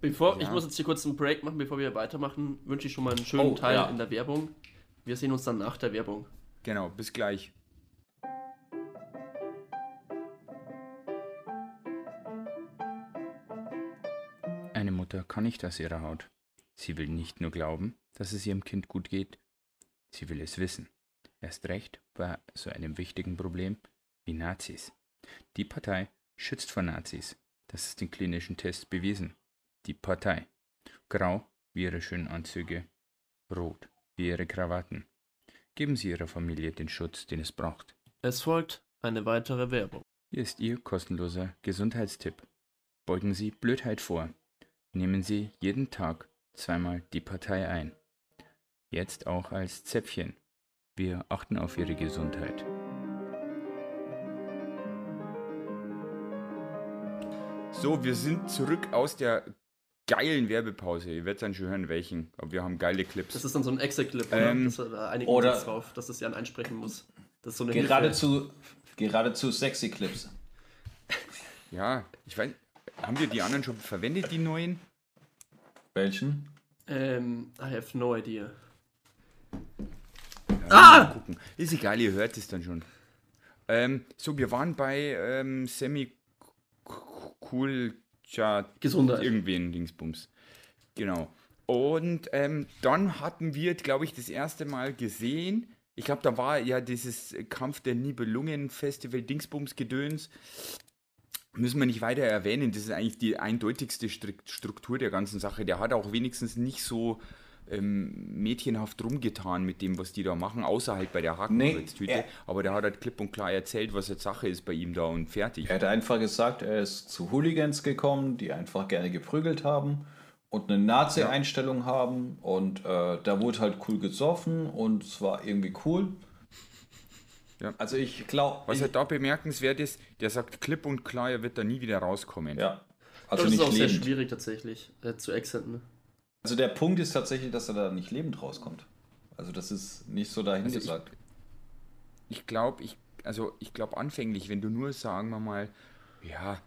Bevor, Ja. ich muss jetzt hier kurz einen Break machen, bevor wir weitermachen, wünsche ich schon mal einen schönen Oh, Teil ja. in der Werbung. Wir sehen uns dann nach der Werbung. Genau, bis gleich. Eine Mutter kann nicht aus ihrer Haut. Sie will nicht nur glauben, dass es ihrem Kind gut geht, sie will es wissen. Erst recht bei so einem wichtigen Problem wie Nazis. Die Partei schützt vor Nazis. Das ist in klinischen Tests bewiesen. Die Partei. Grau wie ihre schönen Anzüge, rot wie ihre Krawatten. Geben Sie Ihrer Familie den Schutz, den es braucht. Es folgt eine weitere Werbung. Hier ist Ihr kostenloser Gesundheitstipp. Beugen Sie Blödheit vor. Nehmen Sie jeden Tag zweimal die Partei ein. Jetzt auch als Zäpfchen. Wir achten auf Ihre Gesundheit. So, wir sind zurück aus der geilen Werbepause. Ihr werdet dann schon hören, welchen. Aber wir haben geile Clips. Das ist dann so ein Excel-Clip, Ähm, oder? Das, da einigen oder- wir uns drauf, dass das Jan einsprechen muss. Das ist so eine. Geradezu, geradezu sexy Clips. ja, ich weiß. Haben wir die anderen schon verwendet, die neuen? Welchen? Ähm, I have no idea. Ah! Mal gucken. Ist egal, ihr hört es dann schon. Ähm, so, wir waren bei ähm, Semi Chat. Gesundheit. Irgendwen Dingsbums. Genau. Und ähm, dann hatten wir, glaube ich, das erste Mal gesehen. Ich glaube, da war ja dieses Kampf der Nibelungen Festival Dingsbums Gedöns. Müssen wir nicht weiter erwähnen. Das ist eigentlich die eindeutigste Struktur der ganzen Sache. Der hat auch wenigstens nicht so ähm, mädchenhaft rumgetan mit dem, was die da machen, außer halt bei der Hakenkreuztüte. Nee, er- Aber der hat halt klipp und klar erzählt, was jetzt Sache ist bei ihm da und fertig. Er hat einfach gesagt, er ist zu Hooligans gekommen, die einfach gerne geprügelt haben und eine Nazi-Einstellung haben. Und äh, da wurde halt cool gesoffen und es war irgendwie cool. Ja. Also ich glaube, Was halt da bemerkenswert ist, der sagt klipp und klar, er wird da nie wieder rauskommen. ja, also das ist auch sehr lebend. schwierig tatsächlich äh, zu exiten. Also der Punkt ist tatsächlich, dass er da nicht lebend rauskommt. Also das ist nicht so dahin Also ich- gesagt. Ich glaube, ich, also ich glaube anfänglich, wenn du nur, sagen wir mal, ja,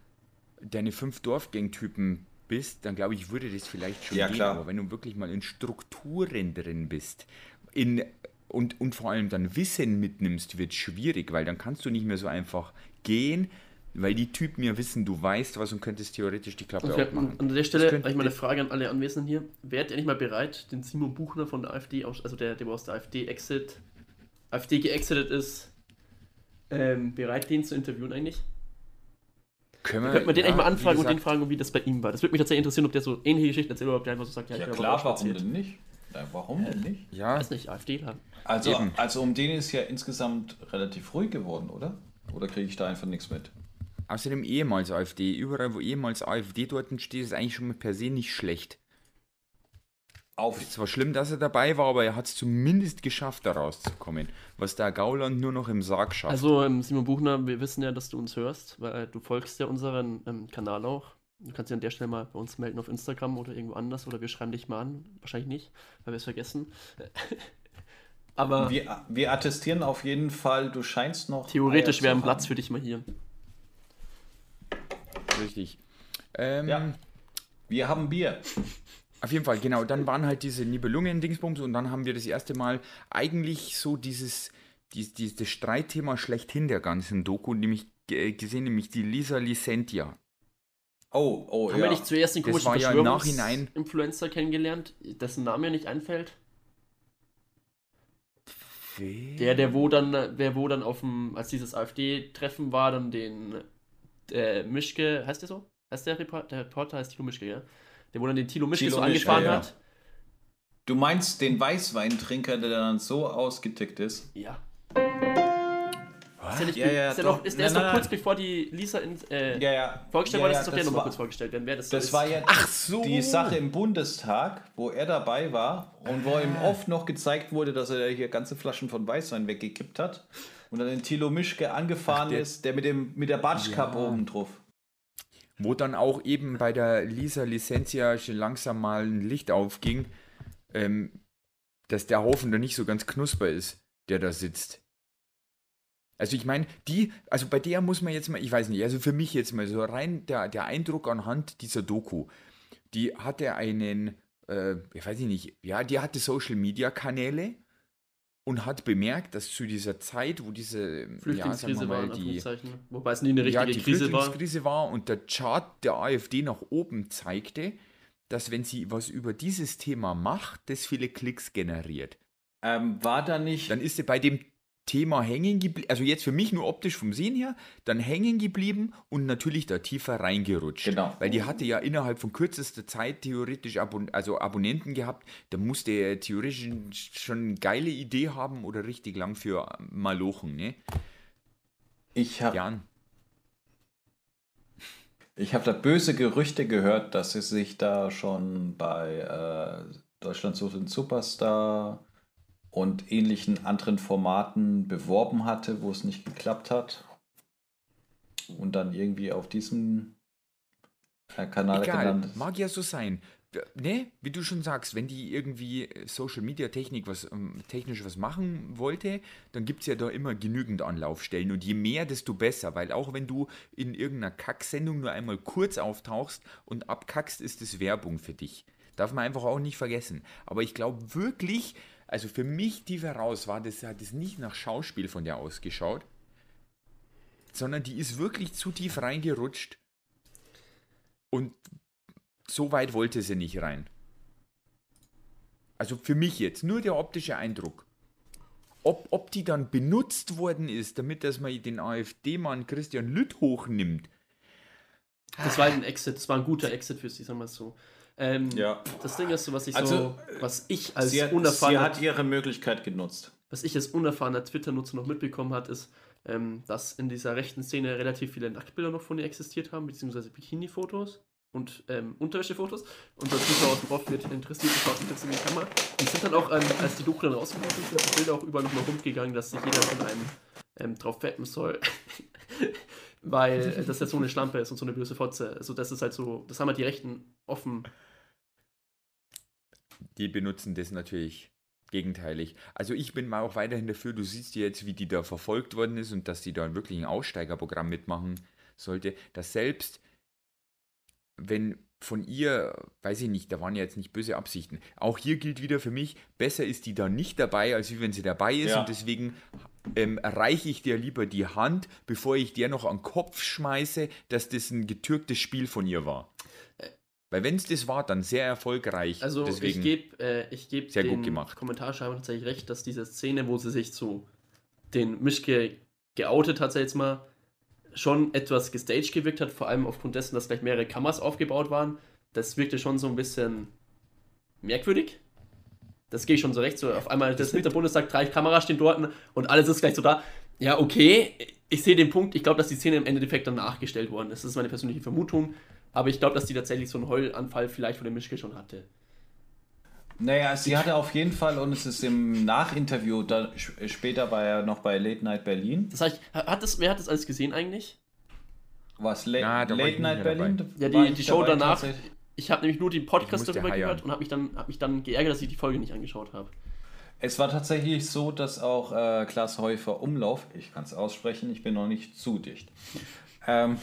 deine fünf Dorfgang-Typen bist, dann glaube ich, würde das vielleicht schon Ja, gehen. klar. Aber wenn du wirklich mal in Strukturen drin bist, in und, und vor allem dann Wissen mitnimmst, wird schwierig, weil dann kannst du nicht mehr so einfach gehen, weil die Typen ja wissen, du weißt was und könntest theoretisch die Klappe Okay, aufmachen. an der Stelle habe ich mal eine Frage an alle Anwesenden hier. Wärt ihr nicht mal bereit, den Simon Buchner von der AfD, aus, also der, der aus der AfD exit, AfD geexitet ist, ähm, bereit, den zu interviewen eigentlich? Können Könnte man den ja, eigentlich mal anfragen und den gesagt, fragen, wie das bei ihm war. Das würde mich tatsächlich interessieren, ob der so ähnliche Geschichten erzählt oder ob der einfach so sagt, ja, Ja ich klar, warum spaziert. denn nicht? Ja, warum denn nicht? Ja, weiß nicht, AfDler. Also, Eben. also um den ist ja insgesamt relativ ruhig geworden, oder? Oder kriege ich da einfach nichts mit? Außerdem ehemals AfD. Überall, wo ehemals AfD dort steht, ist eigentlich schon mal per se nicht schlecht. Auf, Es war schlimm, dass er dabei war, aber er hat es zumindest geschafft, da rauszukommen. Was der Gauland nur noch im Sarg schafft. Also, ähm, Simon Buchner, wir wissen ja, dass du uns hörst, weil du folgst ja unseren ähm, Kanal auch. Du kannst dich an der Stelle mal bei uns melden auf Instagram oder irgendwo anders oder wir schreiben dich mal an. Wahrscheinlich nicht, weil wir es vergessen. <laughs> Aber wir, wir attestieren auf jeden Fall, du scheinst noch. theoretisch wäre ein Platz für dich mal hier. Richtig. Ähm, Ja. Wir haben Bier. Auf jeden Fall, genau. Dann waren halt diese Nibelungen-Dingsbums und dann haben wir das erste Mal eigentlich so dieses, dies, dies, das Streitthema schlechthin der ganzen Doku, nämlich äh, gesehen, nämlich die Lisa Licentia. Oh, oh, Haben ja. wir nicht zuerst den Das komischen war ja im Nachhinein- Influencer kennengelernt, dessen Name mir nicht einfällt? Der, der wo dann, der wo dann auf dem, als dieses AfD-Treffen war, dann den äh, Mischke, heißt der so? Heißt der Reporter? Der Reporter heißt Thilo Mischke, ja? Der wo dann den Thilo Mischke Thilo so Mischke, angefahren ja. hat. Du meinst den Weißweintrinker, der dann so ausgetickt ist? Ja. Ist der, nicht, Ja, ja, ist der, doch. noch, ist der Nein, ist noch nein, kurz bevor die Lisa in, äh, Ja, ja. vorgestellt ja, worden ist, doch der das nochmal war- kurz vorgestellt werden, wer das, Das ist. war ja Ach so. die Sache im Bundestag, wo er dabei war und wo ihm oft noch gezeigt wurde, dass er hier ganze Flaschen von Weißwein weggekippt hat und dann den Thilo Mischke angefahren Ach, der- ist, der mit, dem, mit der Batschkappe Ja. oben drauf. Wo dann auch eben bei der Lisa Licentia schon langsam mal ein Licht aufging, ähm, dass der Haufen da nicht so ganz knusper ist, der da sitzt. Also ich meine, die, also bei der muss man jetzt mal, ich weiß nicht, also für mich jetzt mal so rein der, der Eindruck anhand dieser Doku, die hatte einen, äh, ich weiß nicht, ja, die hatte Social Media Kanäle und hat bemerkt, dass zu dieser Zeit, wo diese, ja, Flüchtlingskrise war, mal, in die, Anführungszeichen. Wobei es nie eine ja, richtige die Krise war. Flüchtlingskrise war. und der Chart der AfD nach oben zeigte, dass wenn sie was über dieses Thema macht, das viele Klicks generiert. Ähm, war da nicht. Dann ist sie bei dem Thema hängen geblieben, also jetzt für mich nur optisch vom Sehen her, dann hängen geblieben und natürlich da tiefer reingerutscht. Genau. Weil die hatte ja innerhalb von kürzester Zeit theoretisch Abon also Abonnenten gehabt, da musste er theoretisch schon eine geile Idee haben oder richtig lang für Malochen, ne? ich habe Jan. ich hab da böse Gerüchte gehört, dass sie sich da schon bei äh, Deutschland sucht den Superstar und ähnlichen anderen Formaten beworben hatte, wo es nicht geklappt hat. Und dann irgendwie auf diesem äh, Kanal Egal, genannt mag ja so sein. D- Ne, wie du schon sagst, wenn die irgendwie äh, Social Media Technik was ähm, technisch was machen wollte, dann gibt es ja da immer genügend Anlaufstellen und je mehr, desto besser, weil auch wenn du in irgendeiner Kacksendung nur einmal kurz auftauchst und abkackst, ist es Werbung für dich. Darf man einfach auch nicht vergessen. Aber ich glaube wirklich, also für mich tief heraus war das, hat es nicht nach Schauspiel von der ausgeschaut, sondern die ist wirklich zu tief reingerutscht und so weit wollte sie nicht rein. Also für mich jetzt, nur der optische Eindruck. Ob, ob die dann benutzt worden ist, damit dass man den AfD-Mann Christian Lütt hochnimmt. Das war ein Exit, das war ein guter Exit für sie, sagen wir es so. Ähm, Ja. Das Ding ist so, was ich so, Also, was ich als Sie hat, sie unerfahrener, hat ihre Möglichkeit genutzt. was ich als unerfahrener Twitter-Nutzer noch mitbekommen hat, ist, ähm, dass in dieser rechten Szene relativ viele Nacktbilder noch von ihr existiert haben, beziehungsweise Bikini-Fotos und ähm, Unterwäschefotos. Und der Zuschauer aus dem Off wird interessiert, schaut sich das in die Kamera. Und sind dann auch, ähm, als die Doku dann rausgekommen ist, sind die Bilder auch überall nochmal rumgegangen, dass sich jeder von einem ähm, drauf wetten soll. <laughs> Weil äh, das jetzt so eine Schlampe ist und so eine böse Fotze. Also das ist halt so, das haben halt die Rechten offen. Die benutzen das natürlich gegenteilig. Also ich bin mal auch weiterhin dafür, du siehst ja jetzt, wie die da verfolgt worden ist und dass die da wirklich ein Aussteigerprogramm mitmachen sollte, dass selbst wenn von ihr, weiß ich nicht, da waren ja jetzt nicht böse Absichten. Auch hier gilt wieder für mich, besser ist die da nicht dabei, als wie wenn sie dabei ist. Ja. Und deswegen ähm, reiche ich dir lieber die Hand, bevor ich dir noch an den Kopf schmeiße, dass das ein getürktes Spiel von ihr war. Weil wenn es das war, dann sehr erfolgreich. Also deswegen, ich gebe äh, ich geb Sehr gut den. Kommentarschreiber tatsächlich recht, dass diese Szene, wo sie sich zu den Mischke geoutet hat, sag jetzt mal, schon etwas gestaged gewirkt hat, vor allem aufgrund dessen, dass gleich mehrere Kameras aufgebaut waren. Das wirkte schon so ein bisschen merkwürdig. Das gehe ich schon so recht. So auf einmal das Hinterbundestag, drei Kameras stehen dort und alles ist gleich so da. Ja, okay, ich sehe den Punkt. Ich glaube, dass die Szene im Endeffekt dann nachgestellt worden ist. Das ist meine persönliche Vermutung. Aber ich glaube, dass die tatsächlich so einen Heulanfall vielleicht von der Mischke schon hatte. Naja, sie hatte auf jeden Fall, und es ist im Nachinterview, da, später war er noch bei Late Night Berlin. Das heißt, hat das, wer hat das alles gesehen eigentlich? Was, La ich Late Night Berlin? dabei. Ja, die, ich die Show danach. Ich habe nämlich nur den Podcast darüber heiern. gehört und habe mich, dann, hab mich dann geärgert, dass ich die Folge nicht angeschaut habe. Es war tatsächlich so, dass auch äh, Klaas Häufer Umlauf, ich kann es aussprechen, ich bin noch nicht zu dicht, ähm,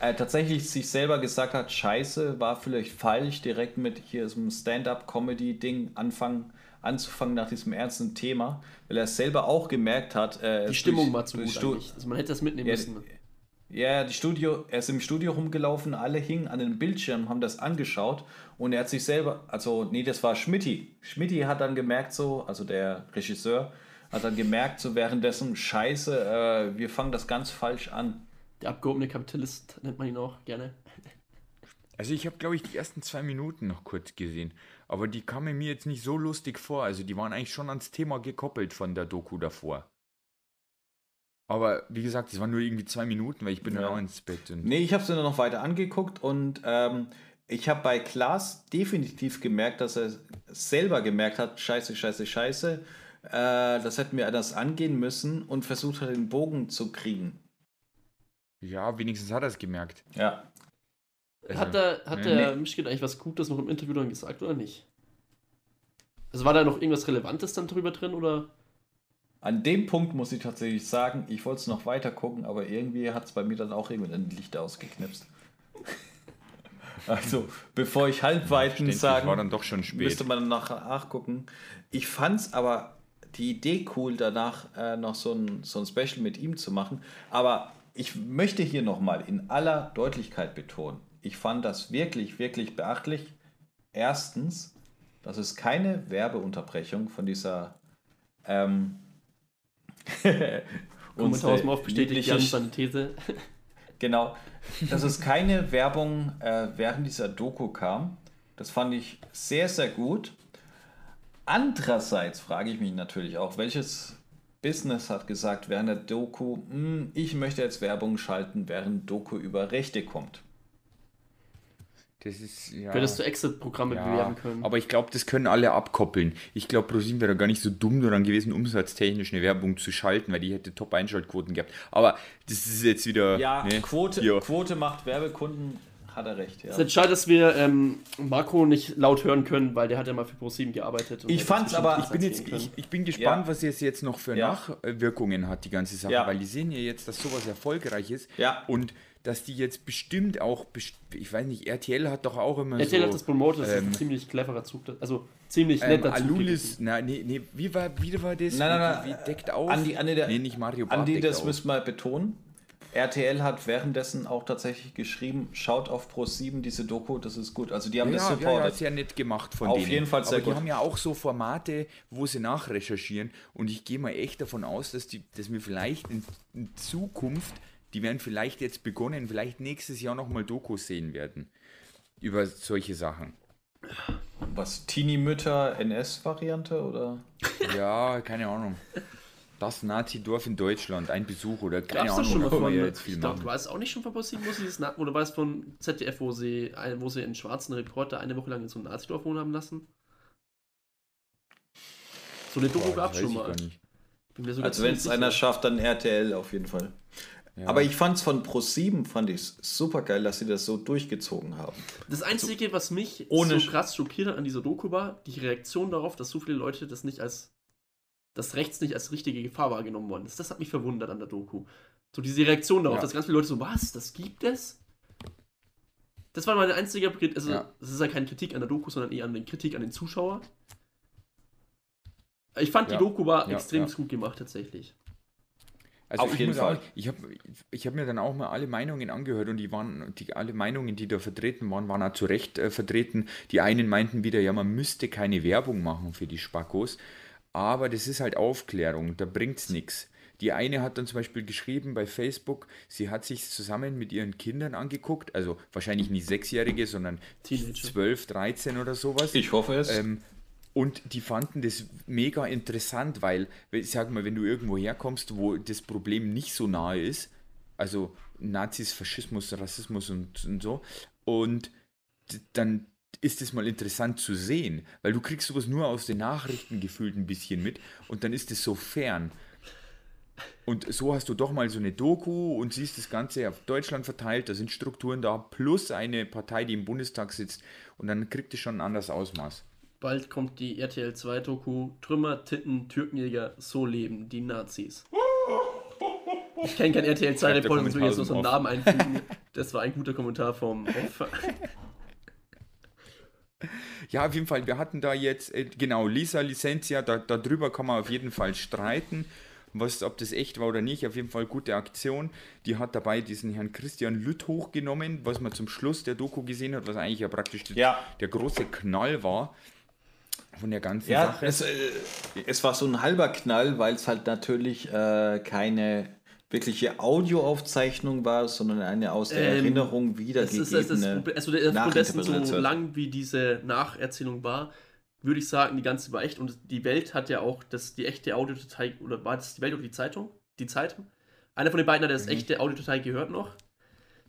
äh, tatsächlich sich selber gesagt hat, scheiße, war vielleicht falsch, direkt mit hier so einem Stand-up-Comedy-Ding anfangen, anzufangen nach diesem ernsten Thema, weil er selber auch gemerkt hat, äh, Die Stimmung durch- war zu gut eigentlich. Also man hätte das mitnehmen Ja, müssen. Ja, die Studio, er ist im Studio rumgelaufen, alle hingen an den Bildschirmen, haben das angeschaut und er hat sich selber, also nee, das war Schmidti. Schmidti hat dann gemerkt so, also der Regisseur, hat dann gemerkt so währenddessen, scheiße, äh, wir fangen das ganz falsch an. Der abgehobene Kapitalist nennt man ihn auch gerne. Also ich habe, glaube ich, die ersten zwei Minuten noch kurz gesehen. Aber die kamen mir jetzt nicht so lustig vor. Also die waren eigentlich schon ans Thema gekoppelt von der Doku davor. Aber wie gesagt, es waren nur irgendwie zwei Minuten, weil ich bin Ja. dann auch ins Bett. Und Nee, ich habe es mir noch weiter angeguckt und ähm, ich habe bei Klaas definitiv gemerkt, dass er selber gemerkt hat, scheiße, scheiße, scheiße, äh, das hätten wir anders angehen müssen und versucht hat, den Bogen zu kriegen. Ja, wenigstens hat er es gemerkt. Ja, Also, hat der, hat nee. der Mischkin eigentlich was Gutes noch im Interview dann gesagt oder nicht? Also war da noch irgendwas Relevantes dann drüber drin oder? An dem Punkt muss ich tatsächlich sagen, ich wollte es noch weiter gucken, aber irgendwie hat es bei mir dann auch irgendwie ein Licht ausgeknipst. <laughs> Also, bevor ich Halbweiten Verständlich, sagen, war dann doch schon spät. müsste man nachher nachgucken. Ich fand es aber die Idee cool, danach äh, noch so ein, so ein Special mit ihm zu machen. Aber ich möchte hier nochmal in aller Deutlichkeit betonen, ich fand das wirklich, wirklich beachtlich. Erstens, dass es keine Werbeunterbrechung von dieser ähm, <laughs> Kommentar aus dem Off unsere bestätigt Jan seine These. <laughs> Genau, dass es keine Werbung äh, während dieser Doku kam. Das fand ich sehr, sehr gut. Andererseits frage ich mich natürlich auch, welches Business hat gesagt während der Doku, "Hm, ich möchte jetzt Werbung schalten, während Doku über Rechte kommt. Das ist, ja. Würdest du Exit-Programme ja, bewerben können? aber ich glaube, das können alle abkoppeln. Ich glaube, ProSieben wäre da gar nicht so dumm daran gewesen, umsatztechnisch eine Werbung zu schalten, weil die hätte Top-Einschaltquoten gehabt. Aber das ist jetzt wieder. Ja, ne, Quote. Quote macht Werbekunden, hat er recht. Ja. Es ist jetzt schade, dass wir ähm, Marco nicht laut hören können, weil der hat ja mal für Pro7 gearbeitet. und Ich fand's aber- Ich bin, jetzt, ich, ich bin gespannt, Ja. was es jetzt noch für Ja. Nachwirkungen hat, die ganze Sache, Ja. weil die sehen ja jetzt, dass sowas erfolgreich ist Ja. und dass die jetzt bestimmt auch, ich weiß nicht, RTL hat doch auch immer RTL so... hat das promotet, das ist ein ähm, ziemlich cleverer Zug. Also ziemlich ähm, netter Zug. Alulis, na, nee, nee, wie war, wie war das? Nein, nein, nein, wie deckt auf? Andi, Andi, der, nee, nicht Mario Barth Andi, das auf. müssen wir betonen. RTL hat währenddessen auch tatsächlich geschrieben, schaut auf Pro7 diese Doku, das ist gut. Also die haben das Ja, ja, supportet. ja, nett gemacht von Auf denen. jeden Fall sehr Aber gut. die haben ja auch so Formate, wo sie nachrecherchieren und ich gehe mal echt davon aus, dass, die, dass wir vielleicht in, in Zukunft, die werden vielleicht jetzt begonnen, vielleicht nächstes Jahr nochmal Dokus sehen werden. über solche Sachen. Was, Teenie-Mütter NS-Variante oder? Ja, keine Ahnung. <laughs> Das Nazi-Dorf in Deutschland, ein Besuch oder keine Gab's Ahnung, schon mal von, jetzt viel ich glaub, war es auch nicht schon von ProSieben, wo sie das, Na- oder war es von ZDF, wo sie, wo sie einen schwarzen Reporter eine Woche lang in so einem Nazi-Dorf wohnen haben lassen? So eine Doku gab das schon mal. gar nicht. Bin mir sogar Also wenn es einer schafft, dann RTL auf jeden Fall. Ja. Aber ich fand es von Pro7 fand ich super geil, dass sie das so durchgezogen haben. Das Einzige, was mich ohne so krass schockiert hat an dieser Doku war, die Reaktion darauf, dass so viele Leute das nicht als, das rechts nicht als richtige Gefahr wahrgenommen worden ist. Das hat mich verwundert an der Doku. So diese Reaktion darauf, Ja. dass ganz viele Leute so, was, das gibt es? Das war meine einzige, Krit- also Ja. das ist ja keine Kritik an der Doku, sondern eher eine Kritik an den Zuschauer. Ich fand, Ja. die Doku war Ja, extrem ja. gut gemacht, tatsächlich. Also Auf ich jeden Fall. Auch, ich habe ich hab mir dann auch mal alle Meinungen angehört und die waren, die, alle Meinungen, die da vertreten waren, waren auch zu Recht äh, vertreten. Die einen meinten wieder, ja, man müsste keine Werbung machen für die Spackos, aber das ist halt Aufklärung, da bringt's nichts. Die eine hat dann zum Beispiel geschrieben bei Facebook, sie hat sich zusammen mit ihren Kindern angeguckt, also wahrscheinlich nicht Sechsjährige, sondern Teenager. 12, 13 oder sowas. Ich hoffe es. Ähm, und die fanden das mega interessant, weil, ich sag mal, wenn du irgendwo herkommst, wo das Problem nicht so nahe ist, also Nazis, Faschismus, Rassismus und, und so, und dann ist es mal interessant zu sehen, weil du kriegst sowas nur aus den Nachrichten gefühlt ein bisschen mit und dann ist es so fern. Und so hast du doch mal so eine Doku und siehst das Ganze auf Deutschland verteilt, da sind Strukturen da, plus eine Partei, die im Bundestag sitzt und dann kriegt es schon ein anderes Ausmaß. Bald kommt die RTL 2 Doku Trümmer, Titten, Türkenjäger, so leben die Nazis. Ich kenne kein RTL 2 Schreibt der Reporter, muss mir jetzt so einen Namen einfügen. Das war ein guter Kommentar vom Opfer. <laughs> Ja, auf jeden Fall, wir hatten da jetzt, äh, genau, Lisa Licencia, da, darüber kann man auf jeden Fall streiten, was, ob das echt war oder nicht. Auf jeden Fall gute Aktion. Die hat dabei diesen Herrn Christian Lütt hochgenommen, was man zum Schluss der Doku gesehen hat, was eigentlich ja praktisch Ja. der große Knall war von der ganzen Ja, Sache. es, äh, es war so ein halber Knall, weil es halt natürlich äh, keine wirkliche Audioaufzeichnung war, sondern eine aus der Ähm, Erinnerung Es ist, es ist, also der, aufgrund dessen, so lang wie diese Nacherzählung war, würde ich sagen, die ganze war echt. Und die Welt hat ja auch das, die echte Audiodatei, oder war das die Welt oder die Zeitung? Die Zeitung? Einer von den beiden hat Mhm. das echte Audiodatei gehört noch.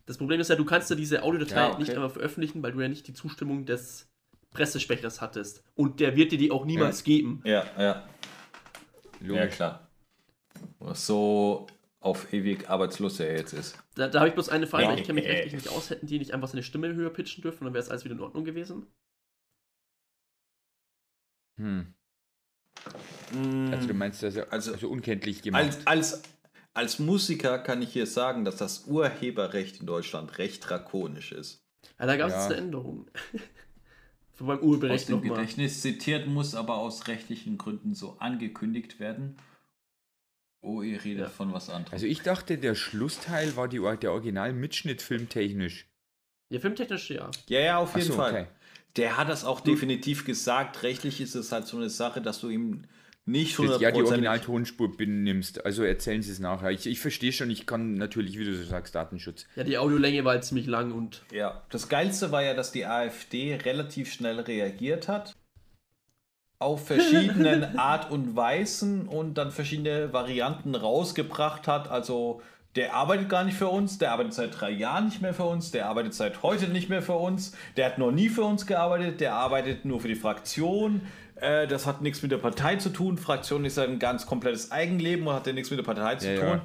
Das Problem ist ja, du kannst ja diese Audiodatei Ja, okay. nicht einfach veröffentlichen, weil du ja nicht die Zustimmung des Pressesprechers hattest. Und der wird dir die auch niemals geben. ja, ja, ja, Logisch. klar. So auf ewig arbeitslos er jetzt ist. Da, da habe ich bloß eine Frage, Ja. ich kenne mich rechtlich nicht aus. Hätten die nicht einfach seine Stimme höher pitchen dürfen, dann wäre es alles wieder in Ordnung gewesen? Hm. Also du meinst, also, Also- also unkenntlich gemacht. Als, als, als Musiker kann ich hier sagen, dass das Urheberrecht in Deutschland recht drakonisch ist. Ja, da gab es Ja. eine Änderung. <laughs> Beim aus Urheberrecht dem nochmal. Gedächtnis zitiert, muss aber aus rechtlichen Gründen so angekündigt werden. Oh, ihr redet Ja. von was anderem. also ich dachte, der Schlussteil war die, der Original-Mitschnitt filmtechnisch. Ja, filmtechnisch ja. Ja, ja, auf jeden so, Fall. okay. Der hat das auch definitiv gesagt. Rechtlich ist es halt so eine Sache, dass du ihm nicht Das, ja, die 100% Originaltonspur benimmst. Also erzählen Sie es nachher. Ich, ich verstehe schon, ich kann natürlich, wie du so sagst, Datenschutz. Ja, die Audiolänge war halt ziemlich lang und Ja, das Geilste war ja, dass die AfD relativ schnell reagiert hat. Auf verschiedenen Art und Weisen und dann verschiedene Varianten rausgebracht hat. Also, der arbeitet gar nicht für uns, der arbeitet seit drei Jahren nicht mehr für uns, der arbeitet seit heute nicht mehr für uns, der hat noch nie für uns gearbeitet, der arbeitet nur für die Fraktion. Äh, das hat nichts mit der Partei zu tun. Fraktion ist ein ganz komplettes Eigenleben und hat ja nichts mit der Partei zu Ja, tun.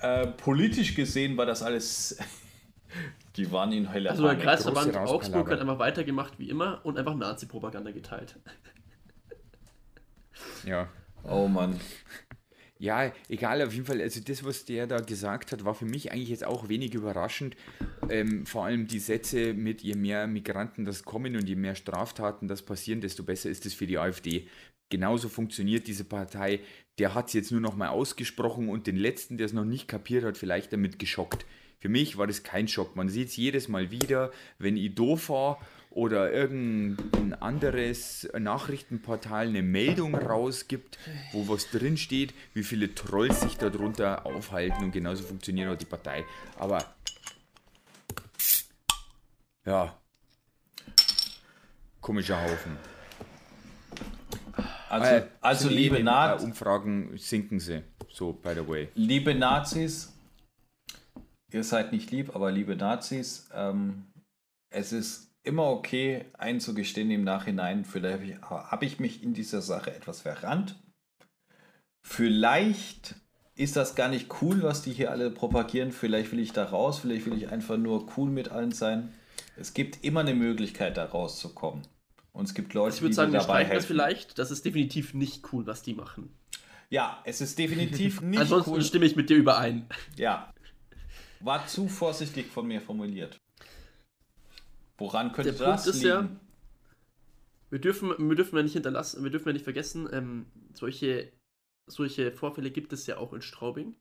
ja. Äh, politisch gesehen war das alles. <laughs> Die waren in Hölle. also der Kreisverband Augsburg hat einfach weitergemacht wie immer und einfach Nazi-Propaganda geteilt. Ja. Oh Mann. Ja, egal, auf jeden Fall, also das, was der da gesagt hat, war für mich eigentlich jetzt auch wenig überraschend. Ähm, vor allem die Sätze mit, je mehr Migranten das kommen und je mehr Straftaten das passieren, desto besser ist es für die AfD. Genauso funktioniert diese Partei. Der hat es jetzt nur noch mal ausgesprochen und den letzten, der es noch nicht kapiert hat, vielleicht damit geschockt. Für mich war das kein Schock. Man sieht es jedes Mal wieder, wenn ich doof war oder irgendein anderes Nachrichtenportal eine Meldung rausgibt, wo was drin steht, wie viele Trolls sich darunter aufhalten und genauso funktioniert auch die Partei. Aber ja, komischer Haufen. Also, Äh, also liebe, den, Na äh, Umfragen sinken sie. So, by the way. liebe Nazis, ihr seid nicht lieb, aber liebe Nazis, ähm, es ist immer okay einzugestehen im Nachhinein, vielleicht habe ich, mich in dieser Sache etwas verrannt. Vielleicht ist das gar nicht cool, was die hier alle propagieren. Vielleicht will ich da raus, vielleicht will ich einfach nur cool mit allen sein. Es gibt immer eine Möglichkeit, da rauszukommen. Und es gibt Leute, Ich würde die sagen, wir streichen das vielleicht. Das ist definitiv nicht cool, was die machen. Ja, es ist definitiv <laughs> nicht Ansonsten cool. stimme ich mit dir überein. Ja. War zu vorsichtig von mir formuliert. Woran könnte Der das Punkt ist liegen? ja, wir dürfen, wir dürfen ja nicht hinterlassen, wir dürfen ja nicht vergessen, ähm, solche, solche Vorfälle gibt es ja auch in Straubing.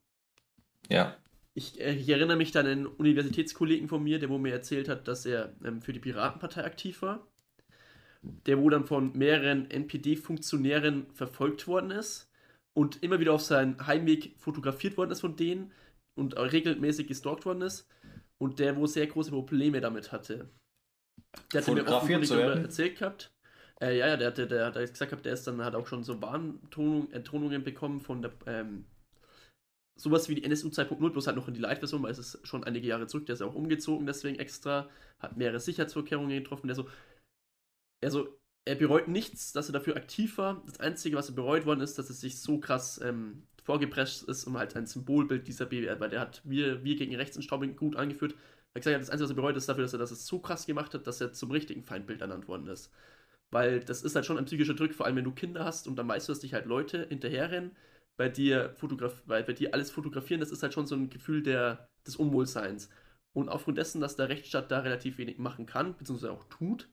Ja. Ich, äh, ich erinnere mich an einen Universitätskollegen von mir, der wo mir erzählt hat, dass er ähm, für die Piratenpartei aktiv war. Der wo dann von mehreren NPD-Funktionären verfolgt worden ist und immer wieder auf seinen Heimweg fotografiert worden ist von denen und regelmäßig gestalkt worden ist und der wo sehr große Probleme damit hatte. Der hatte mir offenkundig darüber erzählt gehabt. Äh, ja, ja, der hatte, der hat gesagt gehabt, der ist dann hat auch schon so Warntonungen bekommen von der ähm, sowas wie die NSU 2.0, bloß halt noch in die Light-Version, weil es ist schon einige Jahre zurück, der ist ja auch umgezogen, deswegen extra, hat mehrere Sicherheitsvorkehrungen getroffen, der so, also, er bereut nichts, dass er dafür aktiv war. Das Einzige, was er bereut worden ist, dass er sich so krass ähm, vorgepresst ist, um halt ein Symbolbild dieser BWR, weil der hat wir, wir gegen rechts in Straubing gut angeführt. Er hat gesagt, das Einzige, was er bereut, ist dafür, dass er das so krass gemacht hat, dass er zum richtigen Feindbild ernannt worden ist. Weil das ist halt schon ein psychischer Druck, vor allem wenn du Kinder hast und dann weißt du, dass dich halt Leute hinterherrennen, bei dir, fotograf bei, bei dir alles fotografieren, das ist halt schon so ein Gefühl der, des Unwohlseins. Und aufgrund dessen, dass der Rechtsstaat da relativ wenig machen kann, beziehungsweise auch tut,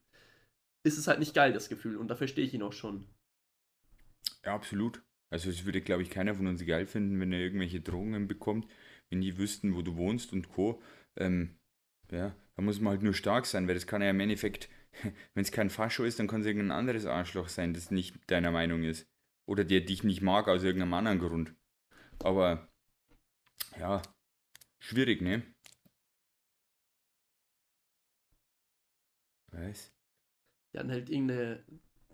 ist es halt nicht geil, das Gefühl. Und da verstehe ich ihn auch schon. Ja, absolut. Also es würde, glaube ich, keiner von uns geil finden, wenn er irgendwelche Drohungen bekommt, wenn die wüssten, wo du wohnst und Co. Ähm, ja, da muss man halt nur stark sein, weil das kann ja im Endeffekt, <laughs> wenn es kein Fascho ist, dann kann es irgendein anderes Arschloch sein, das nicht deiner Meinung ist. Oder der dich nicht mag aus irgendeinem anderen Grund. Aber ja, schwierig, ne? Was? Ja, dann halt irgendeine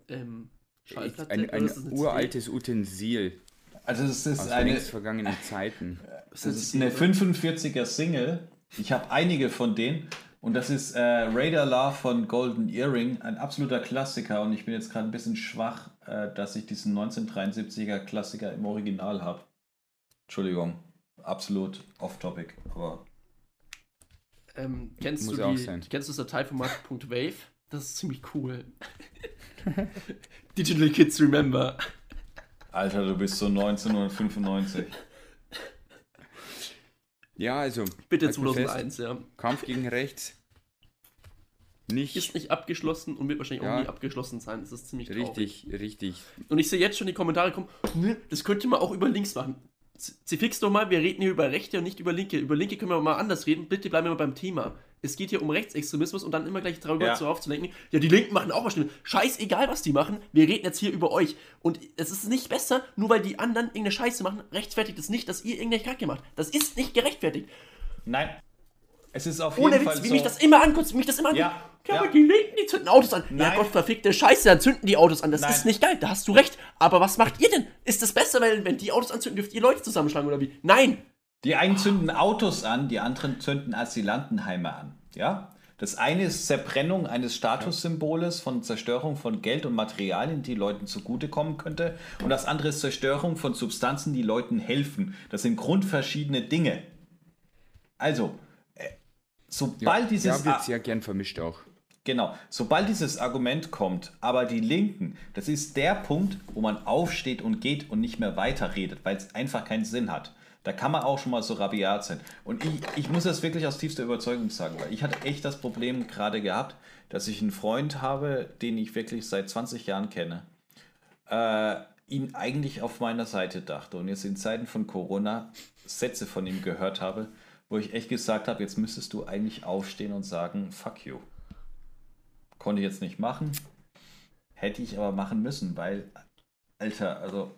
ähm, Schallplatte. Ein, ein CD? uraltes Utensil Also es ist aus eine, vergangenen Zeiten. das ist eine 45er Single. Ich habe einige von denen. Und das ist äh, Radar Love von Golden Earring, ein absoluter Klassiker. Und ich bin jetzt gerade ein bisschen schwach, äh, dass ich diesen 1973er Klassiker im Original habe. Entschuldigung, absolut off-topic. Aber Ähm, kennst, Muss du die, sein. kennst du das Dateiformat .wave? Das ist ziemlich cool. <laughs> Digital Kids Remember. Alter, du bist so 1995. Ja, also. Bitte halt mal fest, 2001, ja. Kampf gegen rechts. Nicht Ist nicht abgeschlossen und wird wahrscheinlich Ja. auch nie abgeschlossen sein. Das ist ziemlich traurig. richtig, richtig. Und ich sehe jetzt schon die Kommentare kommen, "Nö, das könnte man auch über links machen. Sie fix doch mal, wir reden hier über Rechte und nicht über Linke. Über Linke können wir mal anders reden. Bitte bleiben wir mal beim Thema. Es geht hier um Rechtsextremismus und dann immer gleich darüber Ja. zu aufzulenken, ja, die Linken machen auch was Schlimmes. Scheißegal, was die machen. Wir reden jetzt hier über euch. Und es ist nicht besser, nur weil die anderen irgendeine Scheiße machen, rechtfertigt es nicht, dass ihr irgendeine Kacke macht. Das ist nicht gerechtfertigt. Nein. Es ist auf Ohne jeden Fall Witz, wie so. mich das immer ankotzt, wie mich das immer ankotzt. Ja, Ja, ja. aber die Linken, die zünden Autos an. Ja, Nein. Gott, verfickte Scheiße, dann zünden die Autos an. Das Nein. ist nicht geil, da hast du recht. Aber was macht ihr denn? Ist das besser, weil wenn die Autos anzünden, dürft ihr Leute zusammenschlagen oder wie? Nein! Die einen zünden Autos an, die anderen zünden Asylantenheime an. Ja? Das eine ist Zerbrennung eines Statussymboles von Zerstörung von Geld und Materialien, die Leuten zugutekommen könnte. Und das andere ist Zerstörung von Substanzen, die Leuten helfen. Das sind grundverschiedene Dinge. Also, äh, sobald dieses. Ja, wird sehr gern vermischt auch. Genau, sobald dieses Argument kommt, aber die Linken, das ist der Punkt, wo man aufsteht und geht und nicht mehr weiterredet, weil es einfach keinen Sinn hat. Da kann man auch schon mal so rabiat sein. Und ich, ich muss das wirklich aus tiefster Überzeugung sagen, weil ich hatte echt das Problem gerade gehabt, dass ich einen Freund habe, den ich wirklich seit 20 Jahren kenne, äh, ihn eigentlich auf meiner Seite dachte und jetzt in Zeiten von Corona Sätze von ihm gehört habe, wo ich echt gesagt habe, jetzt müsstest du eigentlich aufstehen und sagen, fuck you. Konnte ich jetzt nicht machen. Hätte ich aber machen müssen, weil, Alter, also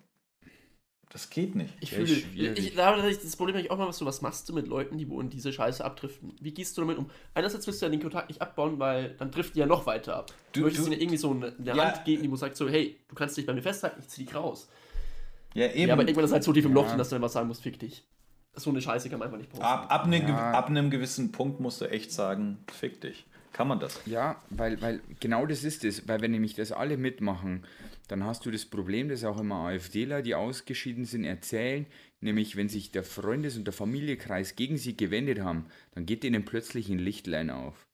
Das geht nicht. Ich Ja, fühle, ich, da habe ich das Problem hab ich auch mal, was, so, was machst du mit Leuten, die wo in diese Scheiße abdriften? Wie gehst du damit um? Einerseits willst du ja den Kontakt nicht abbauen, weil dann trifft die ja noch weiter ab. Du, Du- möchtest du- ihnen irgendwie so eine, eine Ja. Hand geben, die muss sagt so, hey, du kannst dich bei mir festhalten, ich zieh dich raus. Ja, eben. Ja, aber irgendwann ist halt so tief im Loch Ja. drin, dass du einfach sagen musst, fick dich. So eine Scheiße kann man einfach nicht posten. ab, ab, einem, Ja. ab einem gewissen Punkt musst du echt sagen, fick dich. Kann man das? Ja, weil, weil genau das ist es. Weil wenn nämlich das alle mitmachen, dann hast du das Problem, dass auch immer AfDler, die ausgeschieden sind, erzählen, nämlich wenn sich der Freundes- und der Familienkreis gegen sie gewendet haben, dann geht ihnen plötzlich ein Lichtlein auf.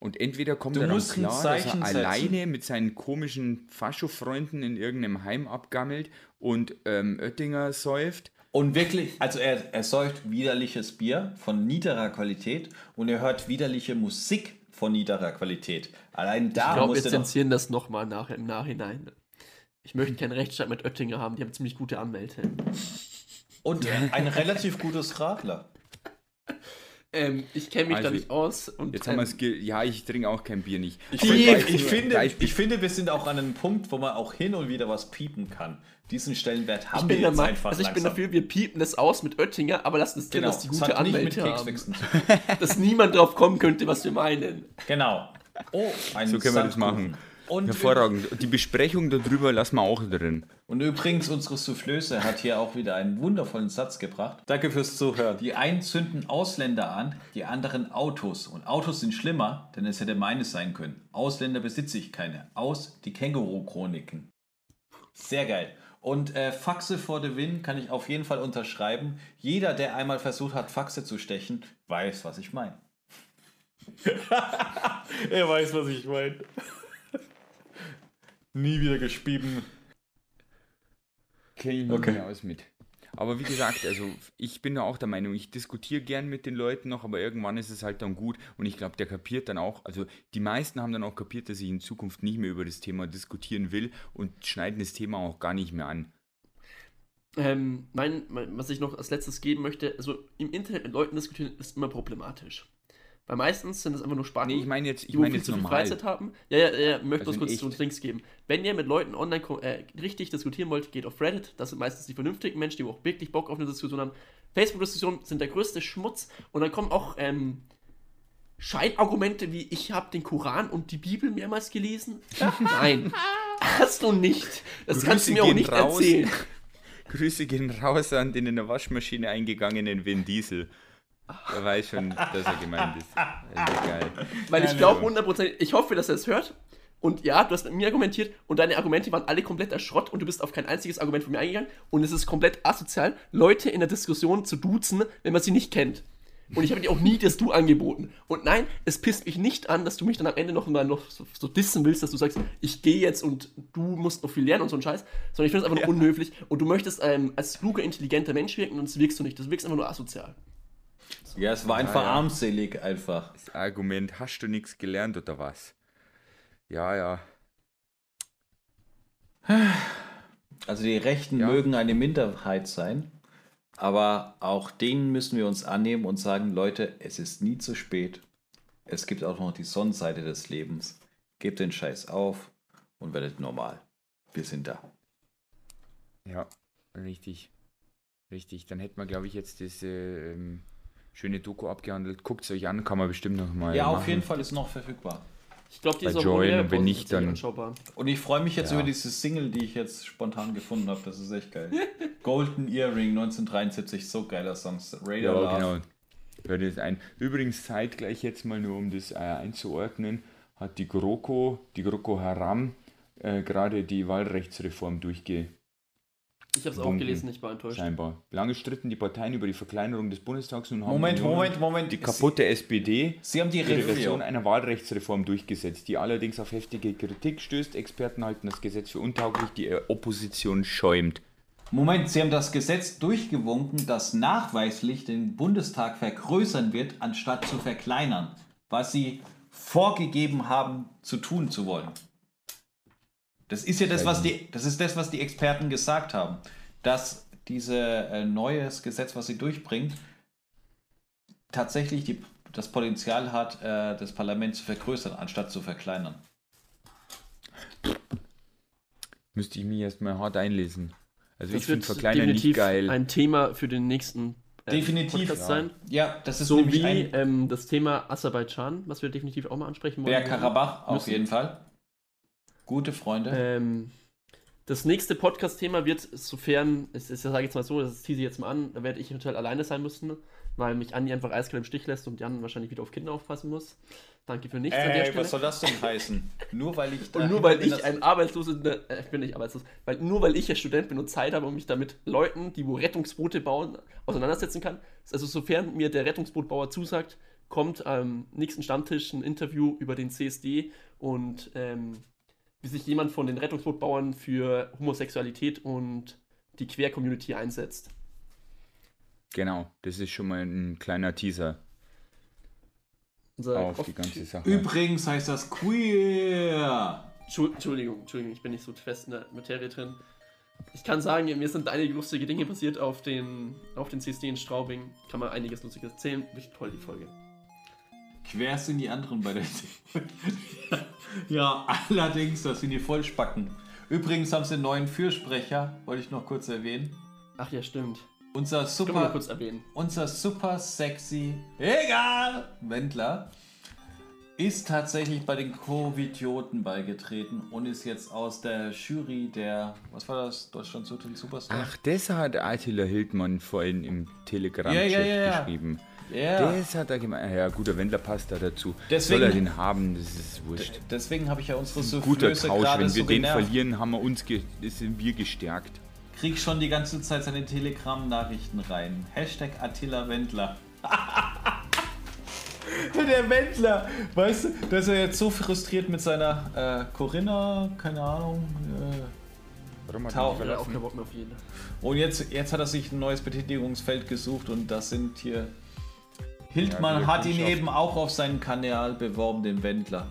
Und entweder kommt er dann klar, dass er setzen. alleine mit seinen komischen Fascho-Freunden in irgendeinem Heim abgammelt und ähm, Oettinger säuft. Und wirklich, also er, er säuft widerliches Bier von niederer Qualität und er hört widerliche Musik von niederer Qualität. Allein da ich glaube, wir musst du doch, zensieren das nochmal nach, im Nachhinein. Ich möchte keinen Rechtsstreit mit Oettinger haben, die haben ziemlich gute Anwälte. Und ein relativ gutes Radler. Ähm, ich kenne mich da Also, nicht aus. Und, Jetzt haben ähm, wir es. ge- Ja, ich trinke auch kein Bier nicht. Ich, finde, weiß ich, finde, da ich- ich finde, wir sind auch an einem Punkt, wo man auch hin und wieder was piepen kann. Diesen Stellenwert haben ich wir bin, jetzt Meinung, einfach also ich bin langsam. dafür, wir piepen das aus mit Oettinger, aber lassen es drin, Genau, dass die gute Anwälte haben. <laughs> Dass niemand drauf kommen könnte, was wir meinen. Genau. Oh, So können wir das machen. Und, Hervorragend. Die Besprechung darüber lassen wir auch drin. und übrigens, unsere Soufflöse hat hier auch wieder einen wundervollen Satz gebracht. Danke fürs Zuhören. Die einen zünden Ausländer an, die anderen Autos. Und Autos sind schlimmer, denn es hätte meines sein können. Ausländer besitze ich keine. Aus die Känguru-Chroniken. Sehr geil. Und äh, Faxe for the win kann ich auf jeden Fall unterschreiben. Jeder, der einmal versucht hat, Faxe zu stechen, weiß, was ich meine. <laughs> er weiß, was ich meine. Nie wieder gespieben. Kenne ich mich Okay. nicht aus mit. Aber wie gesagt, also ich bin da auch der Meinung, ich diskutiere gern mit den Leuten noch, aber irgendwann ist es halt dann gut und ich glaube, der kapiert dann auch, also die meisten haben dann auch kapiert, dass ich in Zukunft nicht mehr über das Thema diskutieren will und schneiden das Thema auch gar nicht mehr an. Ähm, mein, mein, was ich noch als letztes geben möchte, also im Internet mit Leuten diskutieren ist immer problematisch. Weil meistens sind es einfach nur Spacken. Nee, ich meine jetzt, ich die wo meine jetzt zu viel normal. Freizeit haben. Ja, ja, ja, ja möchte Also uns kurz zu uns Links geben. Wenn ihr mit Leuten online äh, richtig diskutieren wollt, geht auf Reddit. Das sind meistens die vernünftigen Menschen, die auch wirklich Bock auf eine Diskussion haben. Facebook-Diskussionen sind der größte Schmutz. Und dann kommen auch ähm, Scheinargumente wie, ich habe den Koran und die Bibel mehrmals gelesen. <laughs> Nein, hast du nicht. Das kannst du mir auch nicht raus. erzählen. <laughs> Grüße gehen raus an den in der Waschmaschine eingegangenen Vin Diesel. Er weiß schon, dass er gemeint ist. Also geil. Weil ich glaube 100%, ich hoffe, dass er es hört. Und ja, du hast mit mir argumentiert und deine Argumente waren alle kompletter Schrott und du bist auf kein einziges Argument von mir eingegangen. Und es ist komplett asozial, Leute in der Diskussion zu duzen, wenn man sie nicht kennt. Und ich habe dir auch nie das Du angeboten. Und nein, es pisst mich nicht an, dass du mich dann am Ende noch mal noch so, so dissen willst, dass du sagst, ich gehe jetzt und du musst noch viel lernen und so ein Scheiß. Sondern ich finde es einfach nur unhöflich. Und du möchtest ähm, als kluger, intelligenter Mensch wirken und das wirkst du nicht. Das wirkst einfach nur asozial. Ja, es war einfach ja. armselig einfach. Das Argument, hast du nichts gelernt oder was? Ja, ja. Also die Rechten Ja. mögen eine Minderheit sein, aber auch denen müssen wir uns annehmen und sagen, Leute, es ist nie zu spät. Es gibt auch noch die Sonnenseite des Lebens. Gebt den Scheiß auf und werdet normal. Wir sind da. Ja, richtig. Richtig. Dann hätten wir, glaube ich, jetzt diese ähm, schöne Doku abgehandelt. Guckt es euch an, kann man bestimmt noch mal. Ja, auf machen. jeden Fall ist noch verfügbar. Ich glaube, die Bei ist auch Joel und wenn nicht, dann- anschaubar. Und ich freue mich jetzt Ja. über diese Single, die ich jetzt spontan gefunden habe. Das ist echt geil. <laughs> Golden Earring 1973, so geiler Song. Radio Ja, Love. genau. Hört es ein. Übrigens, zeitgleich jetzt mal nur, um das äh, einzuordnen, hat die GroKo, die GroKo Haram, äh, gerade die Wahlrechtsreform durchge Ich habe es auch gelesen, ich war enttäuscht. scheinbar. Lange stritten die Parteien über die Verkleinerung des Bundestags und haben Moment, Moment, Moment. die kaputte SPD Sie haben die ihre Version Revision. einer Wahlrechtsreform durchgesetzt, die allerdings auf heftige Kritik stößt. Experten halten das Gesetz für untauglich, die Opposition schäumt. Moment, Sie haben das Gesetz durchgewunken, das nachweislich den Bundestag vergrößern wird, anstatt zu verkleinern, was Sie vorgegeben haben zu tun zu wollen. Das ist ja das, was die, das ist das, was die Experten gesagt haben, dass dieses äh, neues Gesetz, was sie durchbringt, tatsächlich die, das Potenzial hat, äh, das Parlament zu vergrößern, anstatt zu verkleinern. Müsste ich mich erstmal hart einlesen. Also Das ich finde Verkleinern nicht definitiv geil. ein Thema für den nächsten äh, Definitiv, Podcast ja. sein. Ja, das ist So nämlich wie ein ähm, das Thema Aserbaidschan, was wir definitiv auch mal ansprechen wollen. Bergkarabach, auf müssen. jeden Fall. Gute Freunde. Ähm, das nächste Podcast-Thema wird, sofern, es ist, sage ich jetzt mal so, das tease ich jetzt mal an, da werde ich eventuell alleine sein müssen, weil mich Andi einfach eiskalt im Stich lässt und Jan wahrscheinlich wieder auf Kinder aufpassen muss. Danke für nichts an der Ey, Stelle. was soll das denn heißen? Nur weil ich da und nur weil bin, ich ein arbeitsloser, äh, ich bin nicht arbeitslos, weil nur weil ich ja Student bin und Zeit habe und mich damit Leuten, die wo Rettungsboote bauen, auseinandersetzen kann. Also sofern mir der Rettungsbootbauer zusagt, kommt am nächsten Stammtisch ein Interview über den CSD und ähm, wie sich jemand von den Rettungsbootbauern für Homosexualität und die Queer-Community einsetzt. Genau, das ist schon mal ein kleiner Teaser Unser auf die ganze Sache. Übrigens heißt das queer. Entschu- Entschuldigung, Entschuldigung, ich bin nicht so fest in der Materie drin. Ich kann sagen, mir sind einige lustige Dinge passiert auf den, auf den CSD in Straubing. Kann man einiges Lustiges erzählen. Wird toll, die Folge. Quer sind die anderen bei der <laughs> Ja, allerdings, das sind die Vollspacken. Übrigens haben sie einen neuen Fürsprecher, wollte ich noch kurz erwähnen. Ach ja, stimmt. Unser super, kurz erwähnen. unser super sexy, egal, Wendler ist tatsächlich bei den Covidioten beigetreten und ist jetzt aus der Jury der, was war das, Deutschland Hotel Superstar? Ach, das hat Attila Hildmann vorhin im Telegram-Chat Ja, ja, ja, ja. geschrieben. Ja, Das hat er gemeint. Ja, guter Wendler passt da dazu. Deswegen- Soll er den haben, das ist wurscht. deswegen habe ich ja unsere Guter Soufflöse Tausch, gerade wenn so wir den genervt. verlieren, haben wir uns sind wir gestärkt. Krieg schon die ganze Zeit seine Telegram-Nachrichten rein. Hashtag Attila Wendler. <laughs> Der Wendler, weißt du, dass er jetzt so frustriert mit seiner äh, Corinna, keine Ahnung. Äh, Warum hat Tau- er mich Ja, auch keinen Bock mehr auf jeden. und jetzt, jetzt hat er sich ein neues Betätigungsfeld gesucht und das sind hier. Hildmann wieder hat ihn eben auch auf seinen Kanal beworben, den Wendler.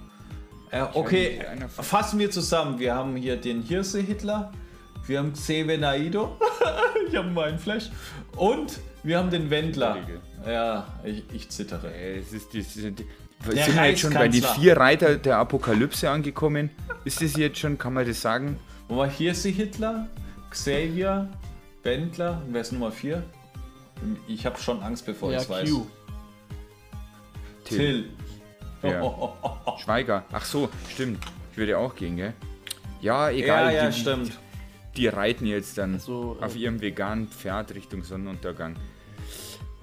Äh, okay, fassen wir zusammen. Wir haben hier den Hirse Hitler, wir haben Xavier Naido, <laughs> ich habe mal einen Flash, und wir haben den Wendler. Ja, ich, ich zittere. Äh, Es ist die, sind, Der sind wir jetzt schon bei die Reichskanzler. vier Reiter der Apokalypse angekommen? Ist das jetzt schon, kann man das sagen? Und mal Hirse Hitler, Xavier, Wendler, und wer ist Nummer 4? Ich habe schon Angst, bevor Ja, ich es weiß. Q. Till. Ja. <laughs> Schweiger. Ach so, stimmt. Ich würde auch gehen, gell? Ja, egal. Ja, ja, die, stimmt. Die reiten jetzt dann Also, auf äh, ihrem veganen Pferd Richtung Sonnenuntergang.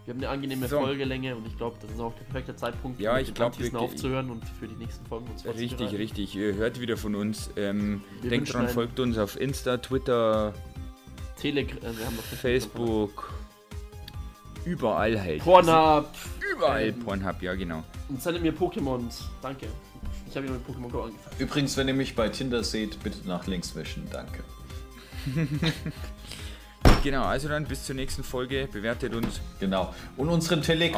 Wir haben eine angenehme So. Folgelänge und ich glaube, das ist auch der perfekte Zeitpunkt, Ja, mit ich glaub wirklich- aufzuhören und für die nächsten Folgen uns Richtig, richtig. Ihr hört wieder von uns. Ähm, denkt dran, folgt uns auf Insta, Twitter, Telegram, äh, noch Facebook. Überall halt. Pornhub. Überall Ähm, Pornhub, ja genau. Und sendet mir Pokémons. Danke. Ich habe wieder mit Pokémon Go angefangen. Übrigens, wenn ihr mich bei Tinder seht, bitte nach links wischen. Danke. <laughs> Genau, also dann bis zur nächsten Folge. Bewertet uns. Genau. Und unseren, Tele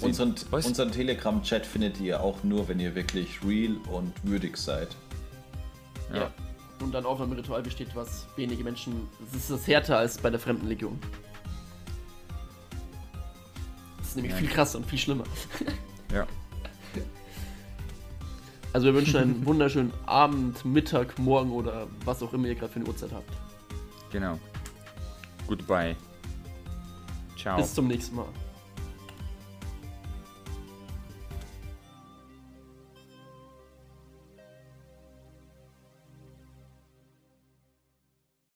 unseren, unseren Telegram-Chat findet ihr auch nur, wenn ihr wirklich real und würdig seid. Ja. Und ein Aufnahmeritual besteht, was wenige Menschen. Es ist das härter als bei der Fremdenlegion. Ist nämlich Ja. viel krasser und viel schlimmer. Ja. <laughs> Also wir wünschen einen wunderschönen Abend, Mittag, Morgen oder was auch immer ihr gerade für eine Uhrzeit habt. Genau. Goodbye. Ciao. Bis zum nächsten Mal.